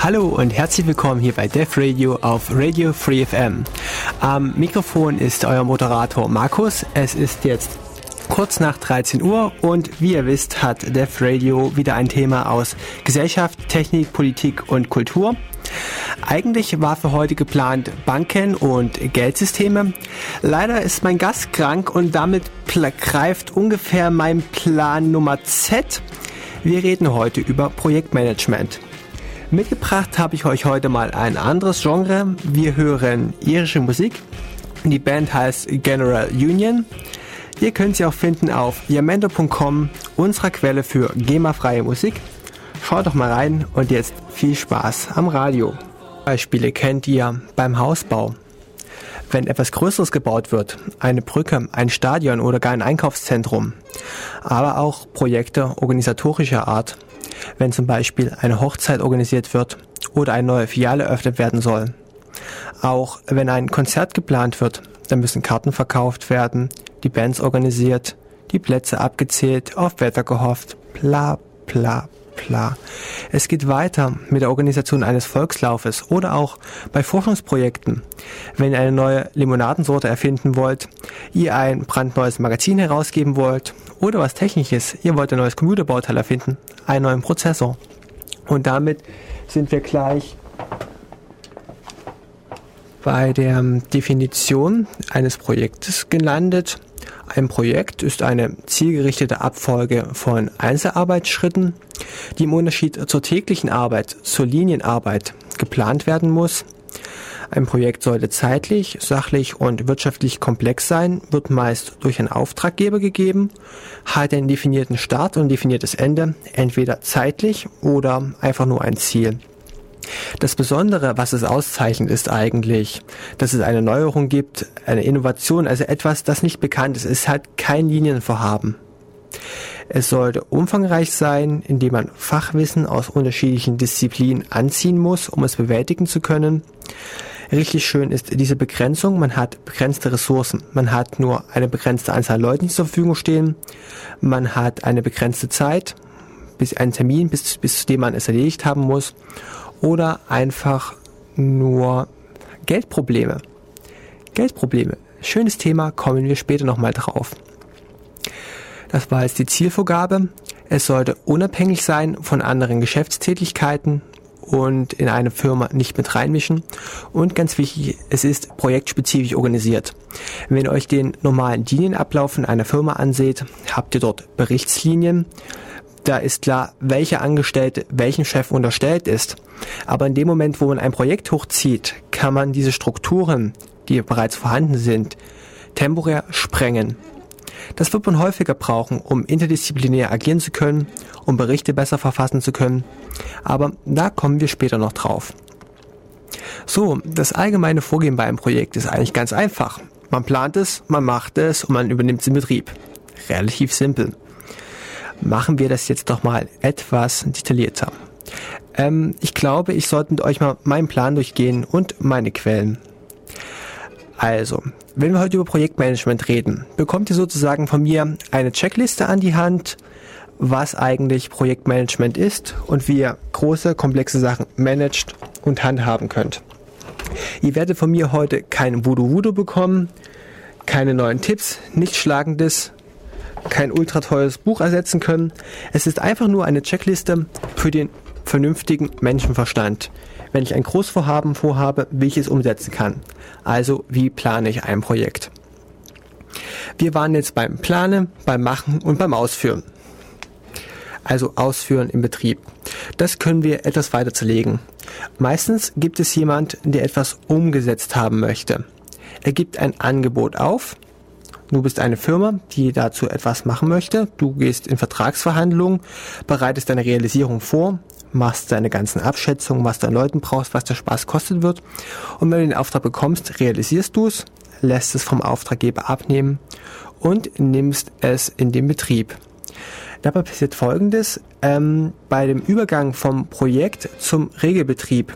Hallo und herzlich willkommen hier bei Def Radio auf Radio Free FM. Am Mikrofon ist euer Moderator Markus. Es ist jetzt kurz nach 13 Uhr und wie ihr wisst hat Def Radio wieder ein Thema aus Gesellschaft, Technik, Politik und Kultur. Eigentlich war für heute geplant Banken und Geldsysteme. Leider ist mein Gast krank und damit greift ungefähr mein Plan Nummer Z. Wir reden heute über Projektmanagement. Mitgebracht habe ich euch heute mal ein anderes Genre. Wir hören irische Musik. Die Band heißt General Union. Ihr könnt sie auch finden auf yamendo.com, unserer Quelle für GEMA-freie Musik. Schaut doch mal rein und jetzt viel Spaß am Radio. Beispiele kennt ihr beim Hausbau. Wenn etwas Größeres gebaut wird, eine Brücke, ein Stadion oder gar ein Einkaufszentrum, aber auch Projekte organisatorischer Art wenn zum Beispiel eine Hochzeit organisiert wird oder eine neue Filiale eröffnet werden soll. Auch wenn ein Konzert geplant wird, dann müssen Karten verkauft werden, die Bands organisiert, die Plätze abgezählt, auf Wetter gehofft, bla bla bla. Es geht weiter mit der Organisation eines Volkslaufes oder auch bei Forschungsprojekten. Wenn ihr eine neue Limonadensorte erfinden wollt, ihr ein brandneues Magazin herausgeben wollt oder was Technisches, ihr wollt ein neues Computerbauteil erfinden, einen neuen Prozessor. Und damit sind wir gleich bei der Definition eines Projektes gelandet. Ein Projekt ist eine zielgerichtete Abfolge von Einzelarbeitsschritten, die im Unterschied zur täglichen Arbeit, zur Linienarbeit geplant werden muss ein Projekt sollte zeitlich, sachlich und wirtschaftlich komplex sein, wird meist durch einen Auftraggeber gegeben, hat einen definierten Start und ein definiertes Ende, entweder zeitlich oder einfach nur ein Ziel. Das Besondere, was es auszeichnet, ist eigentlich, dass es eine Neuerung gibt, eine Innovation, also etwas, das nicht bekannt ist. Es hat kein Linienvorhaben. Es sollte umfangreich sein, indem man Fachwissen aus unterschiedlichen Disziplinen anziehen muss, um es bewältigen zu können. Richtig schön ist diese Begrenzung. Man hat begrenzte Ressourcen. Man hat nur eine begrenzte Anzahl Leute, die zur Verfügung stehen. Man hat eine begrenzte Zeit, bis einen Termin, bis, bis zu dem man es erledigt haben muss. Oder einfach nur Geldprobleme. Geldprobleme. Schönes Thema, kommen wir später nochmal drauf. Das war jetzt die Zielvorgabe. Es sollte unabhängig sein von anderen Geschäftstätigkeiten und in eine Firma nicht mit reinmischen. Und ganz wichtig, es ist projektspezifisch organisiert. Wenn ihr euch den normalen Linienablauf in einer Firma anseht, habt ihr dort Berichtslinien. Da ist klar, welcher Angestellte welchem Chef unterstellt ist. Aber in dem Moment, wo man ein Projekt hochzieht, kann man diese Strukturen, die bereits vorhanden sind, temporär sprengen. Das wird man häufiger brauchen, um interdisziplinär agieren zu können, um Berichte besser verfassen zu können. Aber da kommen wir später noch drauf. So, das allgemeine Vorgehen bei einem Projekt ist eigentlich ganz einfach. Man plant es, man macht es und man übernimmt es in Betrieb. Relativ simpel. Machen wir das jetzt doch mal etwas detaillierter. Ähm, ich glaube, ich sollte mit euch mal meinen Plan durchgehen und meine Quellen. Also, wenn wir heute über Projektmanagement reden, bekommt ihr sozusagen von mir eine Checkliste an die Hand, was eigentlich Projektmanagement ist und wie ihr große, komplexe Sachen managt und handhaben könnt. Ihr werdet von mir heute kein Voodoo-Voodoo bekommen, keine neuen Tipps, nichts Schlagendes, kein ultra teures Buch ersetzen können. Es ist einfach nur eine Checkliste für den vernünftigen Menschenverstand, wenn ich ein Großvorhaben vorhabe, wie ich es umsetzen kann. Also wie plane ich ein Projekt. Wir waren jetzt beim Planen, beim Machen und beim Ausführen. Also Ausführen im Betrieb. Das können wir etwas weiter zerlegen. Meistens gibt es jemand, der etwas umgesetzt haben möchte. Er gibt ein Angebot auf. Du bist eine Firma, die dazu etwas machen möchte. Du gehst in Vertragsverhandlungen, bereitest deine Realisierung vor, machst deine ganzen Abschätzungen, was du an Leuten brauchst, was der Spaß kostet wird. Und wenn du den Auftrag bekommst, realisierst du es, lässt es vom Auftraggeber abnehmen und nimmst es in den Betrieb. Dabei passiert Folgendes. Ähm, bei dem Übergang vom Projekt zum Regelbetrieb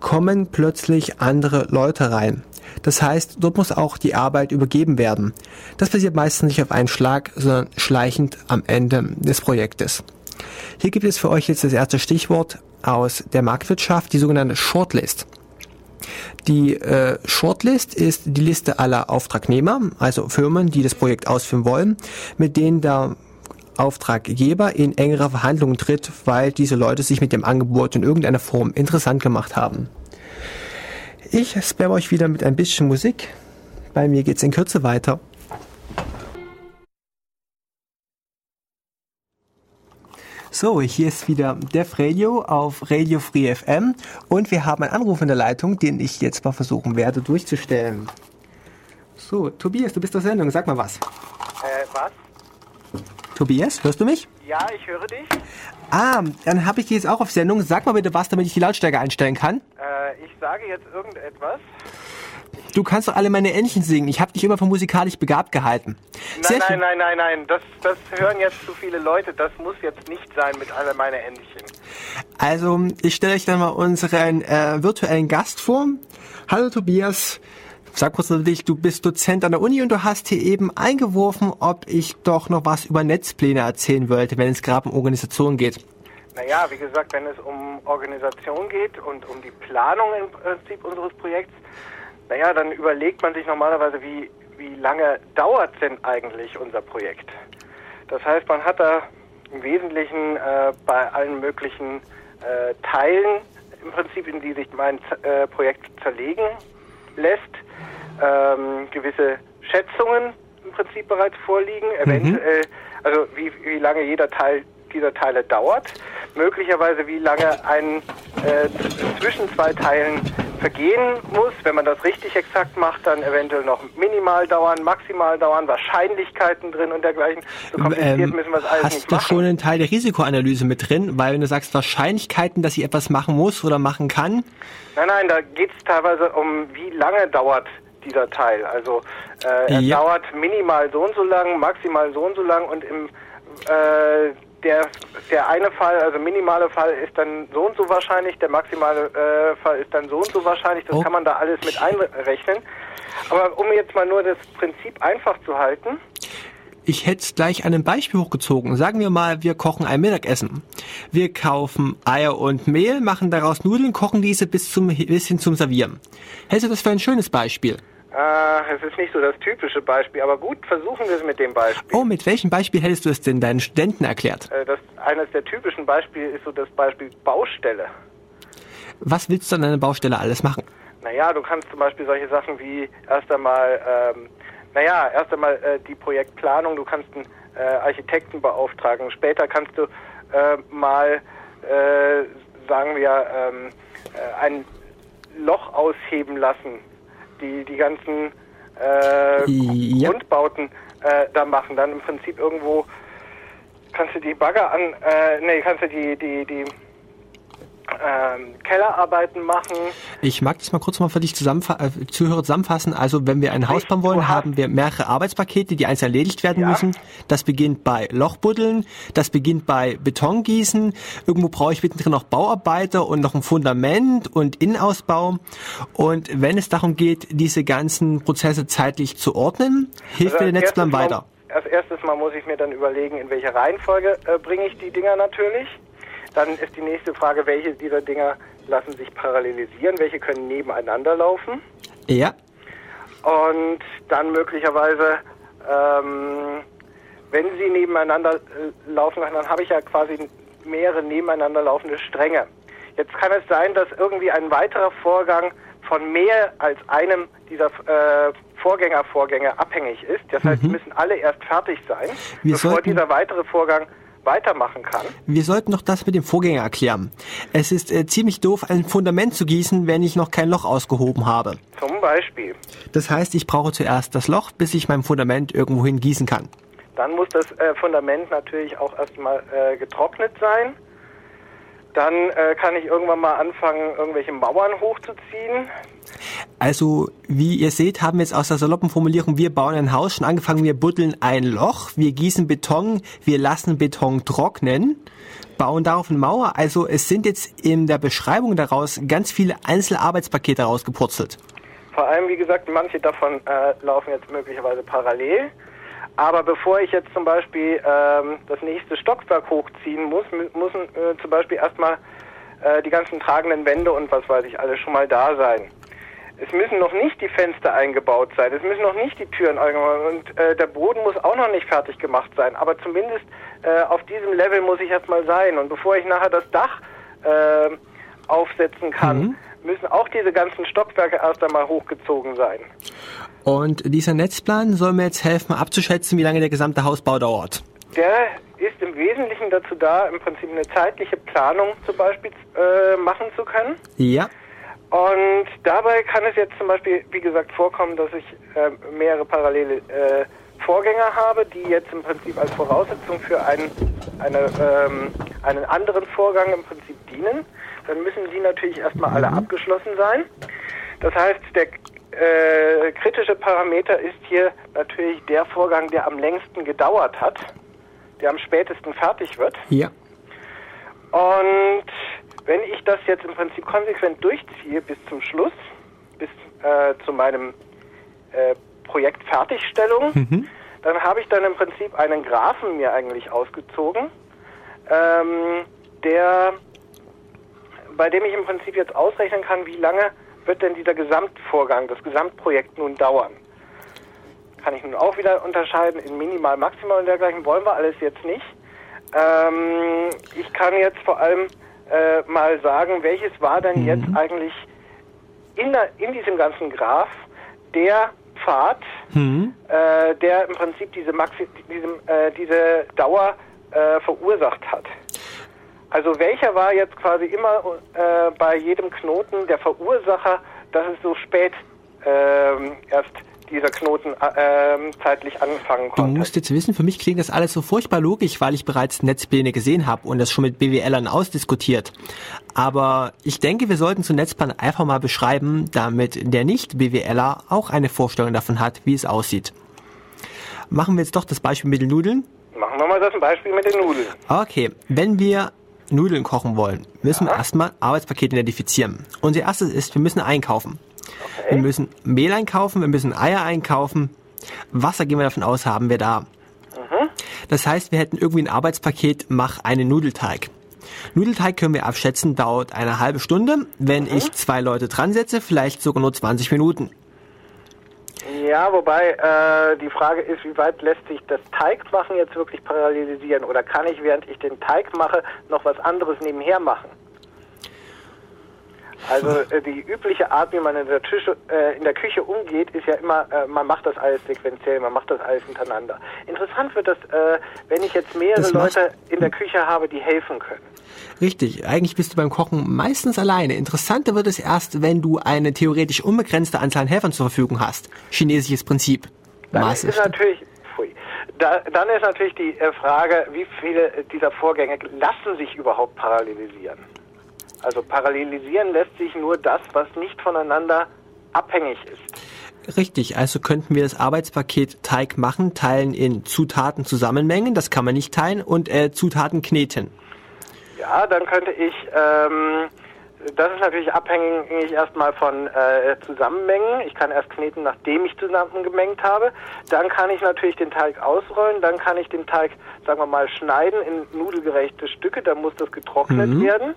kommen plötzlich andere Leute rein. Das heißt, dort muss auch die Arbeit übergeben werden. Das passiert meistens nicht auf einen Schlag, sondern schleichend am Ende des Projektes. Hier gibt es für euch jetzt das erste Stichwort aus der Marktwirtschaft, die sogenannte Shortlist. Die äh, Shortlist ist die Liste aller Auftragnehmer, also Firmen, die das Projekt ausführen wollen, mit denen der Auftraggeber in engere Verhandlungen tritt, weil diese Leute sich mit dem Angebot in irgendeiner Form interessant gemacht haben. Ich spam euch wieder mit ein bisschen Musik. Bei mir geht's in Kürze weiter. So, hier ist wieder Def Radio auf Radio Free FM und wir haben einen Anruf in der Leitung, den ich jetzt mal versuchen werde durchzustellen. So, Tobias, du bist auf Sendung, sag mal was. Äh, was? Tobias, hörst du mich? Ja, ich höre dich. Ah, dann habe ich dich jetzt auch auf Sendung. Sag mal bitte was, damit ich die Lautstärke einstellen kann. Äh, ich sage jetzt irgendetwas. Du kannst doch alle meine Entchen singen. Ich habe dich immer für musikalisch begabt gehalten. Nein, nein, nein, nein, nein. Das, das hören jetzt zu viele Leute. Das muss jetzt nicht sein mit alle meine Entchen. Also, ich stelle euch dann mal unseren äh, virtuellen Gast vor. Hallo Tobias. Sag kurz natürlich, du bist Dozent an der Uni und du hast hier eben eingeworfen, ob ich doch noch was über Netzpläne erzählen wollte, wenn es gerade um Organisation geht. Naja, wie gesagt, wenn es um Organisation geht und um die Planung im Prinzip unseres Projekts, naja, dann überlegt man sich normalerweise, wie, wie lange dauert denn eigentlich unser Projekt? Das heißt, man hat da im Wesentlichen äh, bei allen möglichen äh, Teilen im Prinzip, in die sich mein äh, Projekt zerlegen lässt, ähm, gewisse Schätzungen im Prinzip bereits vorliegen, mhm. eventuell, also wie, wie lange jeder Teil dieser Teile dauert, möglicherweise wie lange ein äh, zwischen zwei Teilen vergehen muss. Wenn man das richtig exakt macht, dann eventuell noch minimal dauern, maximal dauern, Wahrscheinlichkeiten drin und dergleichen. So kompliziert ähm, müssen wir es alles hast nicht machen. Hast du schon einen Teil der Risikoanalyse mit drin? Weil wenn du sagst Wahrscheinlichkeiten, dass ich etwas machen muss oder machen kann? Nein, nein, da geht es teilweise um, wie lange dauert dieser Teil. Also äh, er ja. dauert minimal so und so lang, maximal so und so lang und im äh, der, der eine Fall, also minimale Fall ist dann so und so wahrscheinlich, der maximale äh, Fall ist dann so und so wahrscheinlich, das oh. kann man da alles mit einrechnen. Aber um jetzt mal nur das Prinzip einfach zu halten. Ich hätte gleich ein Beispiel hochgezogen. Sagen wir mal, wir kochen ein Mittagessen. Wir kaufen Eier und Mehl, machen daraus Nudeln, kochen diese bis, zum, bis hin zum Servieren. Hältst du das für ein schönes Beispiel? Äh, es ist nicht so das typische Beispiel, aber gut, versuchen wir es mit dem Beispiel. Oh, mit welchem Beispiel hättest du es denn deinen Studenten erklärt? Äh, das, eines der typischen Beispiele ist so das Beispiel Baustelle. Was willst du an einer Baustelle alles machen? Naja, du kannst zum Beispiel solche Sachen wie erst einmal, ähm, naja, erst einmal äh, die Projektplanung, du kannst einen äh, Architekten beauftragen. Später kannst du äh, mal, äh, sagen wir, ähm, äh, ein Loch ausheben lassen die die ganzen äh, ja. Grundbauten äh, da machen. Dann im Prinzip irgendwo kannst du die Bagger an, äh, nee, kannst du die, die, die ähm, Kellerarbeiten machen. Ich mag das mal kurz mal für dich zusammenfa äh, Zuhörer zusammenfassen. Also wenn wir ein Haus bauen wollen, haben wir mehrere Arbeitspakete, die einzeln erledigt werden ja. müssen. Das beginnt bei Lochbuddeln, das beginnt bei Betongießen. Irgendwo brauche ich mittendrin noch Bauarbeiter und noch ein Fundament und Innenausbau. Und wenn es darum geht, diese ganzen Prozesse zeitlich zu ordnen, hilft also mir der Netzplan weiter. Als erstes Mal muss ich mir dann überlegen, in welcher Reihenfolge äh, bringe ich die Dinger natürlich. Dann ist die nächste Frage, welche dieser Dinger lassen sich parallelisieren, welche können nebeneinander laufen. Ja. Und dann möglicherweise, ähm, wenn sie nebeneinander äh, laufen, dann habe ich ja quasi mehrere nebeneinander laufende Stränge. Jetzt kann es sein, dass irgendwie ein weiterer Vorgang von mehr als einem dieser äh, Vorgängervorgänge abhängig ist. Das heißt, mhm. die müssen alle erst fertig sein, Wir bevor dieser weitere Vorgang weitermachen kann. Wir sollten noch das mit dem Vorgänger erklären. Es ist äh, ziemlich doof, ein Fundament zu gießen, wenn ich noch kein Loch ausgehoben habe. Zum Beispiel. Das heißt, ich brauche zuerst das Loch, bis ich mein Fundament irgendwohin gießen kann. Dann muss das äh, Fundament natürlich auch erstmal äh, getrocknet sein. Dann äh, kann ich irgendwann mal anfangen, irgendwelche Mauern hochzuziehen. Also, wie ihr seht, haben wir jetzt aus der saloppen Formulierung, wir bauen ein Haus schon angefangen, wir buddeln ein Loch, wir gießen Beton, wir lassen Beton trocknen, bauen darauf eine Mauer. Also, es sind jetzt in der Beschreibung daraus ganz viele Einzelarbeitspakete rausgepurzelt. Vor allem, wie gesagt, manche davon äh, laufen jetzt möglicherweise parallel. Aber bevor ich jetzt zum Beispiel ähm, das nächste Stockwerk hochziehen muss, müssen äh, zum Beispiel erstmal äh, die ganzen tragenden Wände und was weiß ich alles schon mal da sein. Es müssen noch nicht die Fenster eingebaut sein, es müssen noch nicht die Türen eingebaut sein und äh, der Boden muss auch noch nicht fertig gemacht sein. Aber zumindest äh, auf diesem Level muss ich erstmal sein. Und bevor ich nachher das Dach äh, aufsetzen kann, mhm. müssen auch diese ganzen Stockwerke erst einmal hochgezogen sein. Und dieser Netzplan soll mir jetzt helfen, abzuschätzen, wie lange der gesamte Hausbau dauert. Der ist im Wesentlichen dazu da, im Prinzip eine zeitliche Planung zum Beispiel äh, machen zu können. Ja. Und dabei kann es jetzt zum Beispiel, wie gesagt, vorkommen, dass ich äh, mehrere parallele äh, Vorgänger habe, die jetzt im Prinzip als Voraussetzung für einen, eine, ähm, einen anderen Vorgang im Prinzip dienen. Dann müssen die natürlich erstmal alle mhm. abgeschlossen sein. Das heißt, der äh, kritische Parameter ist hier natürlich der Vorgang, der am längsten gedauert hat, der am spätesten fertig wird. Ja. Und wenn ich das jetzt im Prinzip konsequent durchziehe bis zum Schluss, bis äh, zu meinem äh, Projekt Fertigstellung, mhm. dann habe ich dann im Prinzip einen Graphen mir eigentlich ausgezogen, ähm, der, bei dem ich im Prinzip jetzt ausrechnen kann, wie lange wird denn dieser Gesamtvorgang, das Gesamtprojekt nun dauern. Kann ich nun auch wieder unterscheiden in Minimal, Maximal und dergleichen, wollen wir alles jetzt nicht. Ähm, ich kann jetzt vor allem äh, mal sagen, welches war denn mhm. jetzt eigentlich in, der, in diesem ganzen Graph der Pfad, mhm. äh, der im Prinzip diese, Maxi diesem, äh, diese Dauer äh, verursacht hat. Also welcher war jetzt quasi immer äh, bei jedem Knoten der Verursacher, dass es so spät ähm, erst dieser Knoten äh, zeitlich anfangen konnte. Du musst jetzt wissen, für mich klingt das alles so furchtbar logisch, weil ich bereits Netzpläne gesehen habe und das schon mit BWLern ausdiskutiert. Aber ich denke, wir sollten zu Netzplan einfach mal beschreiben, damit der Nicht-BWLer auch eine Vorstellung davon hat, wie es aussieht. Machen wir jetzt doch das Beispiel mit den Nudeln? Machen wir mal das Beispiel mit den Nudeln. Okay, wenn wir Nudeln kochen wollen, müssen ja. wir erstmal Arbeitspakete identifizieren. Unser erstes ist, wir müssen einkaufen. Okay. Wir müssen Mehl einkaufen, wir müssen Eier einkaufen. Wasser gehen wir davon aus, haben wir da. Mhm. Das heißt, wir hätten irgendwie ein Arbeitspaket, mach einen Nudelteig. Nudelteig können wir abschätzen, dauert eine halbe Stunde. Wenn mhm. ich zwei Leute dran setze, vielleicht sogar nur 20 Minuten. Ja, wobei äh, die Frage ist, wie weit lässt sich das Teigmachen jetzt wirklich parallelisieren? Oder kann ich, während ich den Teig mache, noch was anderes nebenher machen? Also äh, die übliche Art, wie man in der, Tische, äh, in der Küche umgeht, ist ja immer, äh, man macht das alles sequenziell, man macht das alles hintereinander. Interessant wird das, äh, wenn ich jetzt mehrere Leute in der Küche habe, die helfen können. Richtig, eigentlich bist du beim Kochen meistens alleine. Interessanter wird es erst, wenn du eine theoretisch unbegrenzte Anzahl an Helfern zur Verfügung hast. Chinesisches Prinzip. Dann ist natürlich, da, dann ist natürlich die äh, Frage, wie viele dieser Vorgänge lassen sich überhaupt parallelisieren. Also parallelisieren lässt sich nur das, was nicht voneinander abhängig ist. Richtig, also könnten wir das Arbeitspaket Teig machen, teilen in Zutaten zusammenmengen, das kann man nicht teilen, und äh, Zutaten kneten. Ja, dann könnte ich, ähm, das ist natürlich abhängig erstmal von äh, Zusammenmengen. Ich kann erst kneten, nachdem ich zusammengemengt habe. Dann kann ich natürlich den Teig ausrollen, dann kann ich den Teig, sagen wir mal, schneiden in nudelgerechte Stücke, dann muss das getrocknet mhm. werden.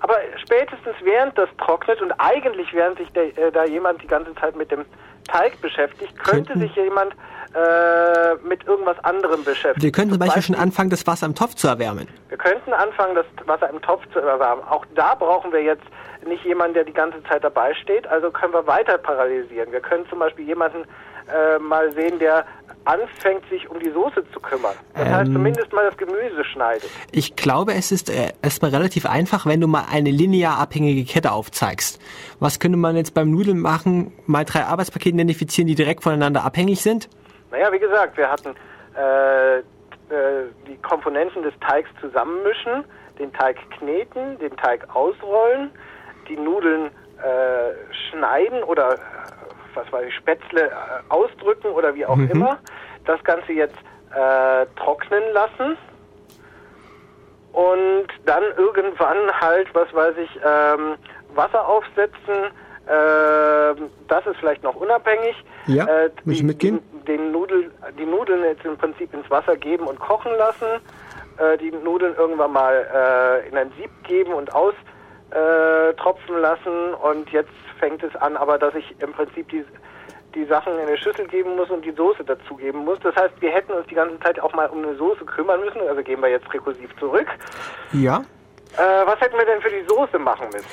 Aber spätestens während das trocknet und eigentlich während sich der, äh, da jemand die ganze Zeit mit dem Teig beschäftigt, könnte Könnten. sich jemand äh, mit irgendwas anderem beschäftigen. Wir könnten zum Beispiel, schon anfangen, das Wasser im Topf zu erwärmen. Wir könnten anfangen, das Wasser im Topf zu erwärmen. Auch da brauchen wir jetzt nicht jemanden, der die ganze Zeit dabei steht. Also können wir weiter parallelisieren. Wir können zum Beispiel jemanden äh, mal sehen, der anfängt, sich um die Soße zu kümmern. Das ähm, heißt, zumindest mal das Gemüse schneidet. Ich glaube, es ist äh, erstmal relativ einfach, wenn du mal eine linear abhängige Kette aufzeigst. Was könnte man jetzt beim Nudeln machen? Mal drei Arbeitspakete identifizieren, die direkt voneinander abhängig sind? Naja, wie gesagt, wir hatten äh, äh, die Komponenten des Teigs zusammenmischen, den Teig kneten, den Teig ausrollen, die Nudeln äh, schneiden oder was weiß ich, Spätzle äh, ausdrücken oder wie auch mhm. immer. Das Ganze jetzt äh, trocknen lassen und dann irgendwann halt, was weiß ich, ähm, Wasser aufsetzen. Äh, das ist vielleicht noch unabhängig. Ja, äh, die, mitgehen? Den Nudel, die Nudeln jetzt im Prinzip ins Wasser geben und kochen lassen. Äh, die Nudeln irgendwann mal äh, in ein Sieb geben und aus äh, lassen und jetzt fängt es an, aber dass ich im Prinzip die, die Sachen in eine Schüssel geben muss und die Soße dazugeben muss. Das heißt, wir hätten uns die ganze Zeit auch mal um eine Soße kümmern müssen. Also gehen wir jetzt rekursiv zurück. Ja. Äh, was hätten wir denn für die Soße machen müssen?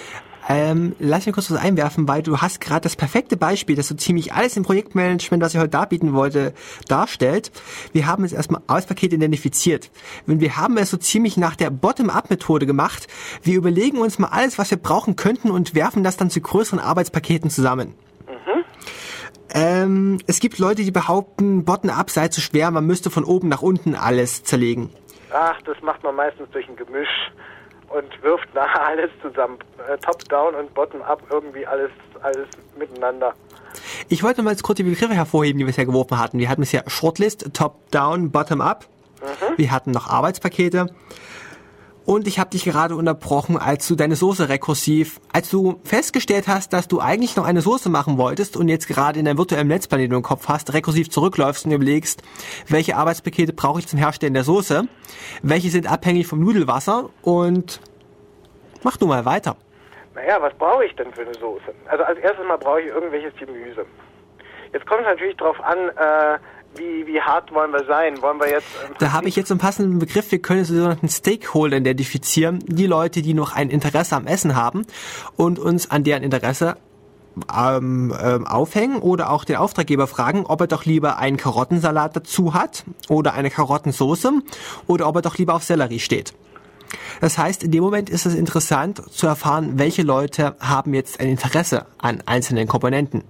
Ähm, lass mich kurz was einwerfen, weil du hast gerade das perfekte Beispiel, das so ziemlich alles im Projektmanagement, was ich heute darbieten wollte, darstellt. Wir haben jetzt erstmal Arbeitspakete identifiziert. Und wir haben es so ziemlich nach der Bottom-up-Methode gemacht. Wir überlegen uns mal alles, was wir brauchen könnten und werfen das dann zu größeren Arbeitspaketen zusammen. Ähm, es gibt Leute, die behaupten, Bottom-up sei zu schwer, man müsste von oben nach unten alles zerlegen. Ach, das macht man meistens durch ein Gemisch und wirft nachher alles zusammen. Äh, Top-down und Bottom-up irgendwie alles, alles miteinander. Ich wollte mal jetzt kurz die Begriffe hervorheben, die wir bisher geworfen hatten. Wir hatten bisher Shortlist, Top-Down, Bottom-Up. Wir hatten noch Arbeitspakete. Und ich habe dich gerade unterbrochen, als du deine Soße rekursiv, als du festgestellt hast, dass du eigentlich noch eine Soße machen wolltest und jetzt gerade in deinem virtuellen Netzplan, den du im Kopf hast, rekursiv zurückläufst und überlegst, welche Arbeitspakete brauche ich zum Herstellen der Soße, welche sind abhängig vom Nudelwasser und mach du mal weiter. Naja, was brauche ich denn für eine Soße? Also als erstes mal brauche ich irgendwelches Gemüse. Jetzt kommt es natürlich darauf an, äh, wie, wie hart wollen wir sein? Wollen wir jetzt... im Da habe ich jetzt einen passenden Begriff. Wir können so sogenannten Stakeholder identifizieren. Die Leute, die noch ein Interesse am Essen haben und uns an deren Interesse ähm, ähm, aufhängen oder auch den Auftraggeber fragen, ob er doch lieber einen Karottensalat dazu hat oder eine Karottensoße oder ob er doch lieber auf Sellerie steht. Das heißt, in dem Moment ist es interessant zu erfahren, welche Leute haben jetzt ein Interesse an einzelnen Komponenten.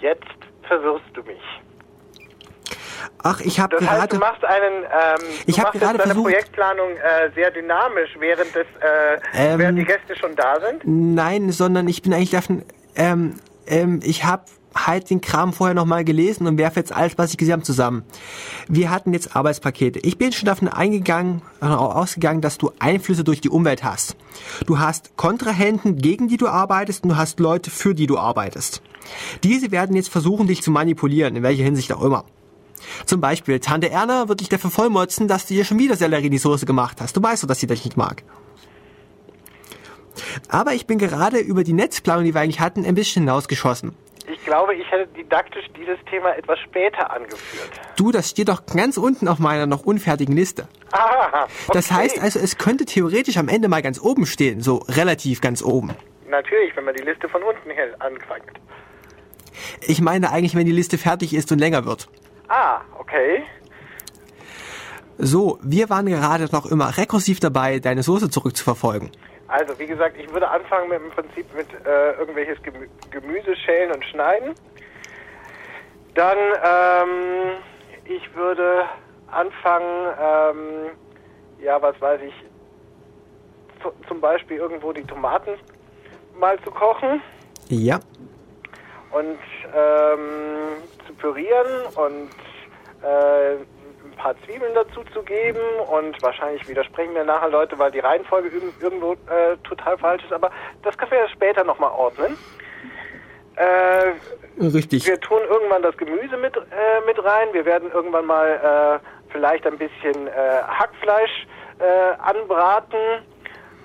Jetzt verwirrst du mich. Ach, ich habe Das heißt, gerade du machst einen, ähm, Ich du hab machst gerade deine versucht- Projektplanung äh, sehr dynamisch, während das, äh, Ähm, während die Gäste schon da sind. Nein, sondern ich bin eigentlich davon, ähm, ähm, ich habe halt den Kram vorher nochmal gelesen und werfe jetzt alles, was ich gesehen habe, zusammen. Wir hatten jetzt Arbeitspakete. Ich bin schon davon eingegangen, äh, ausgegangen, dass du Einflüsse durch die Umwelt hast. Du hast Kontrahenten, gegen die du arbeitest und du hast Leute, für die du arbeitest. Diese werden jetzt versuchen, dich zu manipulieren, in welcher Hinsicht auch immer. Zum Beispiel, Tante Erna wird dich dafür vollmotzen, dass du ihr schon wieder Sellerie in die Soße gemacht hast. Du weißt doch, dass sie dich nicht mag. Aber ich bin gerade über die Netzplanung, die wir eigentlich hatten, ein bisschen hinausgeschossen. Ich glaube, ich hätte didaktisch dieses Thema etwas später angeführt. Du, das steht doch ganz unten auf meiner noch unfertigen Liste. Ah, okay. Das heißt also, es könnte theoretisch am Ende mal ganz oben stehen, so relativ ganz oben. Natürlich, wenn man die Liste von unten her anfängt. Ich meine eigentlich, wenn die Liste fertig ist und länger wird. Ah, okay. So, wir waren gerade noch immer rekursiv dabei, deine Soße zurückzuverfolgen. Also, wie gesagt, ich würde anfangen mit im Prinzip mit äh, irgendwelches Gemü Gemüse schälen und schneiden. Dann, ähm, ich würde anfangen, ähm, ja, was weiß ich, zu, zum Beispiel irgendwo die Tomaten mal zu kochen Ja, und ähm, pürieren und äh, ein paar Zwiebeln dazu zu geben und wahrscheinlich widersprechen mir nachher Leute, weil die Reihenfolge irg- irgendwo äh, total falsch ist, aber das können wir ja später nochmal ordnen. Äh, richtig. wir tun irgendwann das Gemüse mit, äh, mit rein. Wir werden irgendwann mal äh, vielleicht ein bisschen äh, Hackfleisch äh, anbraten,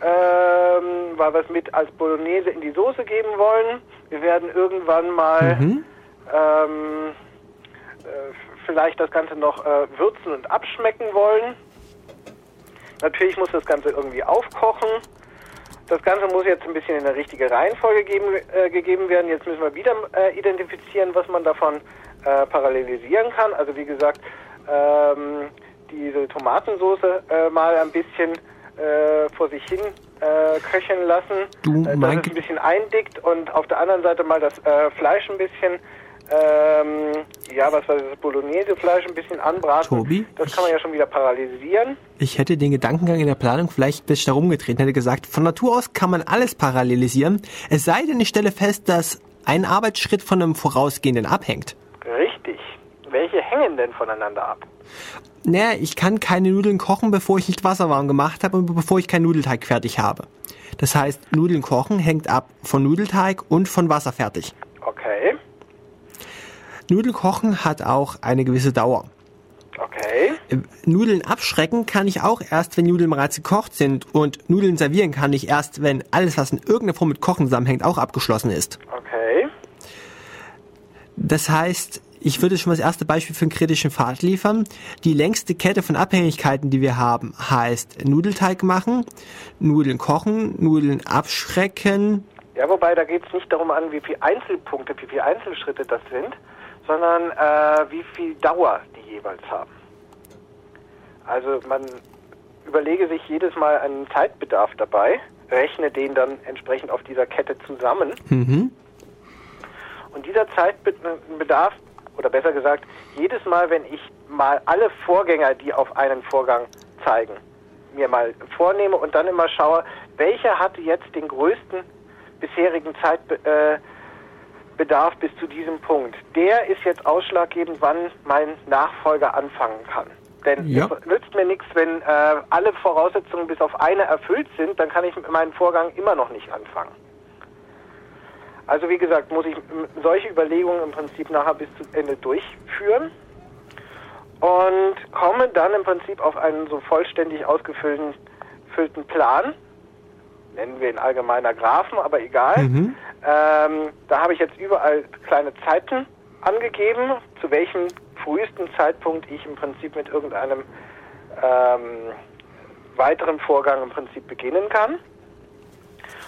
ähm, weil wir es mit als Bolognese in die Soße geben wollen. Wir werden irgendwann mal Mhm. ähm, äh, vielleicht das Ganze noch äh, würzen und abschmecken wollen. Natürlich muss das Ganze irgendwie aufkochen. Das Ganze muss jetzt ein bisschen in der richtige Reihenfolge geben, äh, gegeben werden. Jetzt müssen wir wieder äh, identifizieren, was man davon äh, parallelisieren kann. Also wie gesagt, ähm, diese Tomatensoße äh, mal ein bisschen äh, vor sich hin äh, köcheln lassen, Du, äh, dass es ein bisschen eindickt und auf der anderen Seite mal das äh, Fleisch ein bisschen, ähm, ja, was weiß ich, das Bolognese-Fleisch ein bisschen anbraten. Tobi, das kann man ja schon wieder parallelisieren. Ich hätte den Gedankengang in der Planung vielleicht ein bisschen herumgetreten, hätte gesagt, von Natur aus kann man alles parallelisieren, es sei denn, ich stelle fest, dass ein Arbeitsschritt von einem vorausgehenden abhängt. Richtig. Welche hängen denn voneinander ab? Naja, ich kann keine Nudeln kochen, bevor ich nicht Wasser warm gemacht habe und bevor ich keinen Nudelteig fertig habe. Das heißt, Nudeln kochen hängt ab von Nudelteig und von Wasser fertig. Okay. Nudeln kochen hat auch eine gewisse Dauer. Okay. Okay. Äh, Nudeln abschrecken kann ich auch erst, wenn Nudeln bereits gekocht sind. Und Nudeln servieren kann ich erst, wenn alles, was in irgendeiner Form mit Kochen zusammenhängt, auch abgeschlossen ist. Okay. Das heißt, ich würde schon mal das erste Beispiel für einen kritischen Pfad liefern. Die längste Kette von Abhängigkeiten, die wir haben, heißt Nudelteig machen, Nudeln kochen, Nudeln abschrecken. Ja, wobei da geht es nicht darum an, wie viele Einzelpunkte, wie viele Einzelschritte das sind, sondern äh, wie viel Dauer die jeweils haben. Also man überlege sich jedes Mal einen Zeitbedarf dabei, rechne den dann entsprechend auf dieser Kette zusammen. Mhm. Und dieser Zeitbedarf oder besser gesagt, jedes Mal, wenn ich mal alle Vorgänger, die auf einen Vorgang zeigen, mir mal vornehme und dann immer schaue, welcher hatte jetzt den größten bisherigen Zeitbedarf äh, bis zu diesem Punkt. Der ist jetzt ausschlaggebend, wann mein Nachfolger anfangen kann. Denn ja. es nützt mir nichts, wenn äh, alle Voraussetzungen bis auf eine erfüllt sind, dann kann ich mit meinem Vorgang immer noch nicht anfangen. Also wie gesagt, muss ich solche Überlegungen im Prinzip nachher bis zu Ende durchführen und komme dann im Prinzip auf einen so vollständig ausgefüllten Plan. Nennen wir ihn allgemeiner Graphen, aber egal. Mhm. Ähm, da habe ich jetzt überall kleine Zeiten angegeben, zu welchem frühesten Zeitpunkt ich im Prinzip mit irgendeinem ähm, weiteren Vorgang im Prinzip beginnen kann.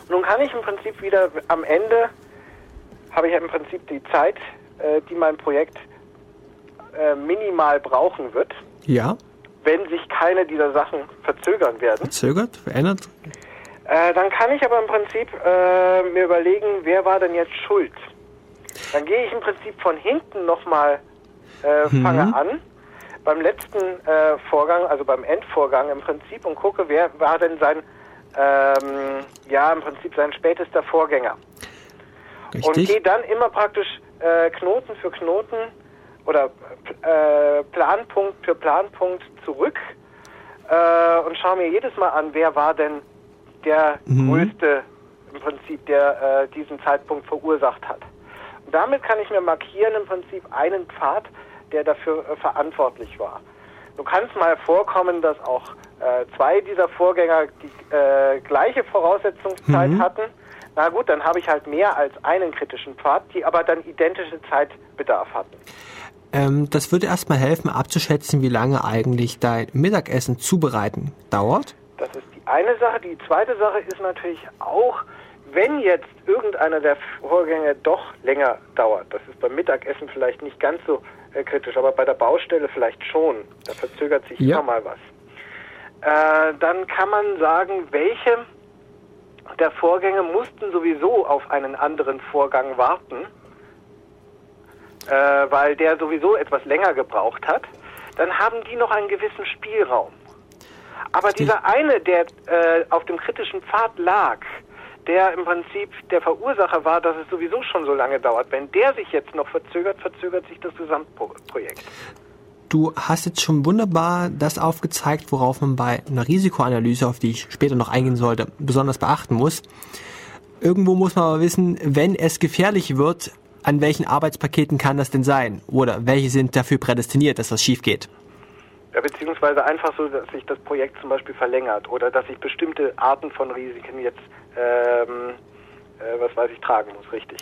nun kann ich im Prinzip wieder am Ende habe ich ja im Prinzip die Zeit, äh, die mein Projekt äh, minimal brauchen wird. Ja. Wenn sich keine dieser Sachen verzögern werden. Verzögert? Verändert? Äh, dann kann ich aber im Prinzip äh, mir überlegen, wer war denn jetzt schuld? Dann gehe ich im Prinzip von hinten nochmal, äh, mhm. fange an, beim letzten äh, Vorgang, also beim Endvorgang im Prinzip und gucke, wer war denn sein, ähm, ja, im Prinzip sein spätester Vorgänger. Richtig. Und gehe dann immer praktisch äh, Knoten für Knoten oder äh, Planpunkt für Planpunkt zurück äh, und schaue mir jedes Mal an, wer war denn der mhm. größte im Prinzip, der äh, diesen Zeitpunkt verursacht hat. Und damit kann ich mir markieren im Prinzip einen Pfad, der dafür äh, verantwortlich war. Du kannst mal vorkommen, dass auch äh, zwei dieser Vorgänger die äh, gleiche Voraussetzungszeit mhm. hatten na gut, dann habe ich halt mehr als einen kritischen Pfad, die aber dann identische Zeitbedarf hatten. Ähm, das würde erstmal helfen, abzuschätzen, wie lange eigentlich dein Mittagessen zubereiten dauert. Das ist die eine Sache. Die zweite Sache ist natürlich auch, wenn jetzt irgendeiner der Vorgänge doch länger dauert, das ist beim Mittagessen vielleicht nicht ganz so äh, kritisch, aber bei der Baustelle vielleicht schon, da verzögert sich ja. immer mal was, äh, dann kann man sagen, welche der Vorgänge mussten sowieso auf einen anderen Vorgang warten, äh, weil der sowieso etwas länger gebraucht hat, dann haben die noch einen gewissen Spielraum. Aber dieser eine, der äh, auf dem kritischen Pfad lag, der im Prinzip der Verursacher war, dass es sowieso schon so lange dauert, wenn der sich jetzt noch verzögert, verzögert sich das Gesamtprojekt. Du hast jetzt schon wunderbar das aufgezeigt, worauf man bei einer Risikoanalyse, auf die ich später noch eingehen sollte, besonders beachten muss. Irgendwo muss man aber wissen, wenn es gefährlich wird, an welchen Arbeitspaketen kann das denn sein? Oder welche sind dafür prädestiniert, dass was schief geht? Ja, beziehungsweise einfach so, dass sich das Projekt zum Beispiel verlängert oder dass ich bestimmte Arten von Risiken jetzt, ähm, äh, was weiß ich, tragen muss, richtig.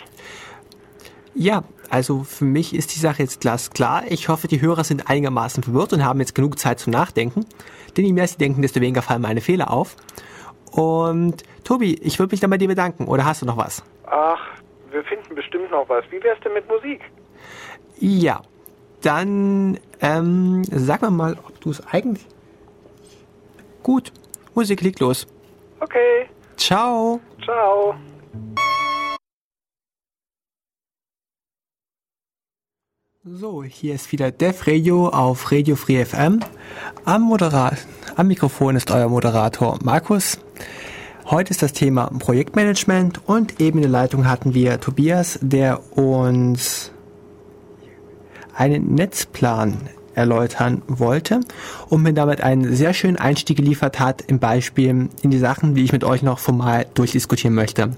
Ja, also für mich ist die Sache jetzt glasklar. Ich hoffe, die Hörer sind einigermaßen verwirrt und haben jetzt genug Zeit zum Nachdenken. Denn je mehr sie denken, desto weniger fallen meine Fehler auf. Und Tobi, ich würde mich dann bei dir bedanken. Oder hast du noch was? Ach, wir finden bestimmt noch was. Wie wär's denn mit Musik? Ja, dann ähm, sag mir mal, ob du es eigentlich... Gut, Musik liegt los. Okay. Ciao. Ciao. So, hier ist wieder Def Radio auf Radio Free FM. Am, Moderat am Mikrofon ist euer Moderator Markus. Heute ist das Thema Projektmanagement und eben in der Leitung hatten wir Tobias, der uns einen Netzplan erläutern wollte und mir damit einen sehr schönen Einstieg geliefert hat im Beispiel in die Sachen, die ich mit euch noch formal durchdiskutieren möchte.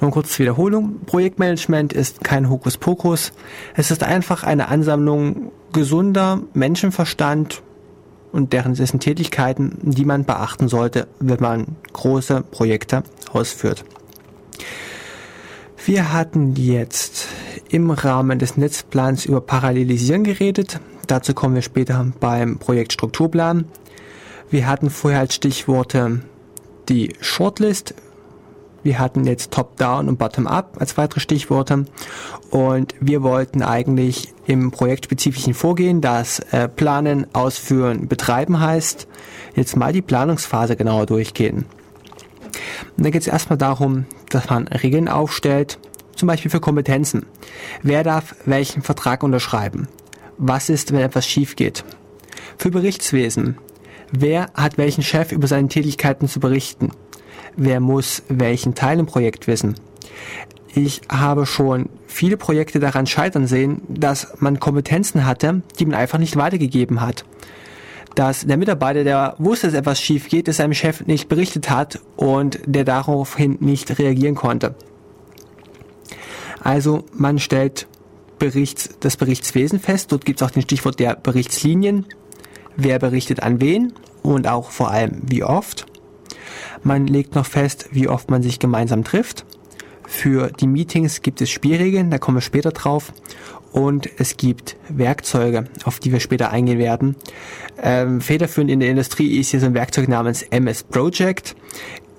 Nun kurz zur Wiederholung. Projektmanagement ist kein Hokuspokus. Es ist einfach eine Ansammlung gesunder Menschenverstand und deren Tätigkeiten, die man beachten sollte, wenn man große Projekte ausführt. Wir hatten jetzt im Rahmen des Netzplans über Parallelisieren geredet. Dazu kommen wir später beim Projekt Strukturplan. Wir hatten vorher als Stichworte die Shortlist. Wir hatten jetzt Top-Down und Bottom-Up als weitere Stichworte. Und wir wollten eigentlich im projektspezifischen Vorgehen, das äh, Planen, Ausführen, Betreiben heißt, jetzt mal die Planungsphase genauer durchgehen. Da geht es erstmal darum, dass man Regeln aufstellt, zum Beispiel für Kompetenzen. Wer darf welchen Vertrag unterschreiben? Was ist, wenn etwas schief geht? Für Berichtswesen. Wer hat welchen Chef über seine Tätigkeiten zu berichten? Wer muss welchen Teil im Projekt wissen? Ich habe schon viele Projekte daran scheitern sehen, dass man Kompetenzen hatte, die man einfach nicht weitergegeben hat dass der Mitarbeiter, der wusste, dass etwas schief geht, es seinem Chef nicht berichtet hat und der daraufhin nicht reagieren konnte. Also man stellt Berichts, das Berichtswesen fest. Dort gibt es auch den Stichwort der Berichtslinien. Wer berichtet an wen und auch vor allem wie oft. Man legt noch fest, wie oft man sich gemeinsam trifft. Für die Meetings gibt es Spielregeln, da kommen wir später drauf und es gibt Werkzeuge, auf die wir später eingehen werden. Ähm, federführend in der Industrie ist hier so ein Werkzeug namens MS Project.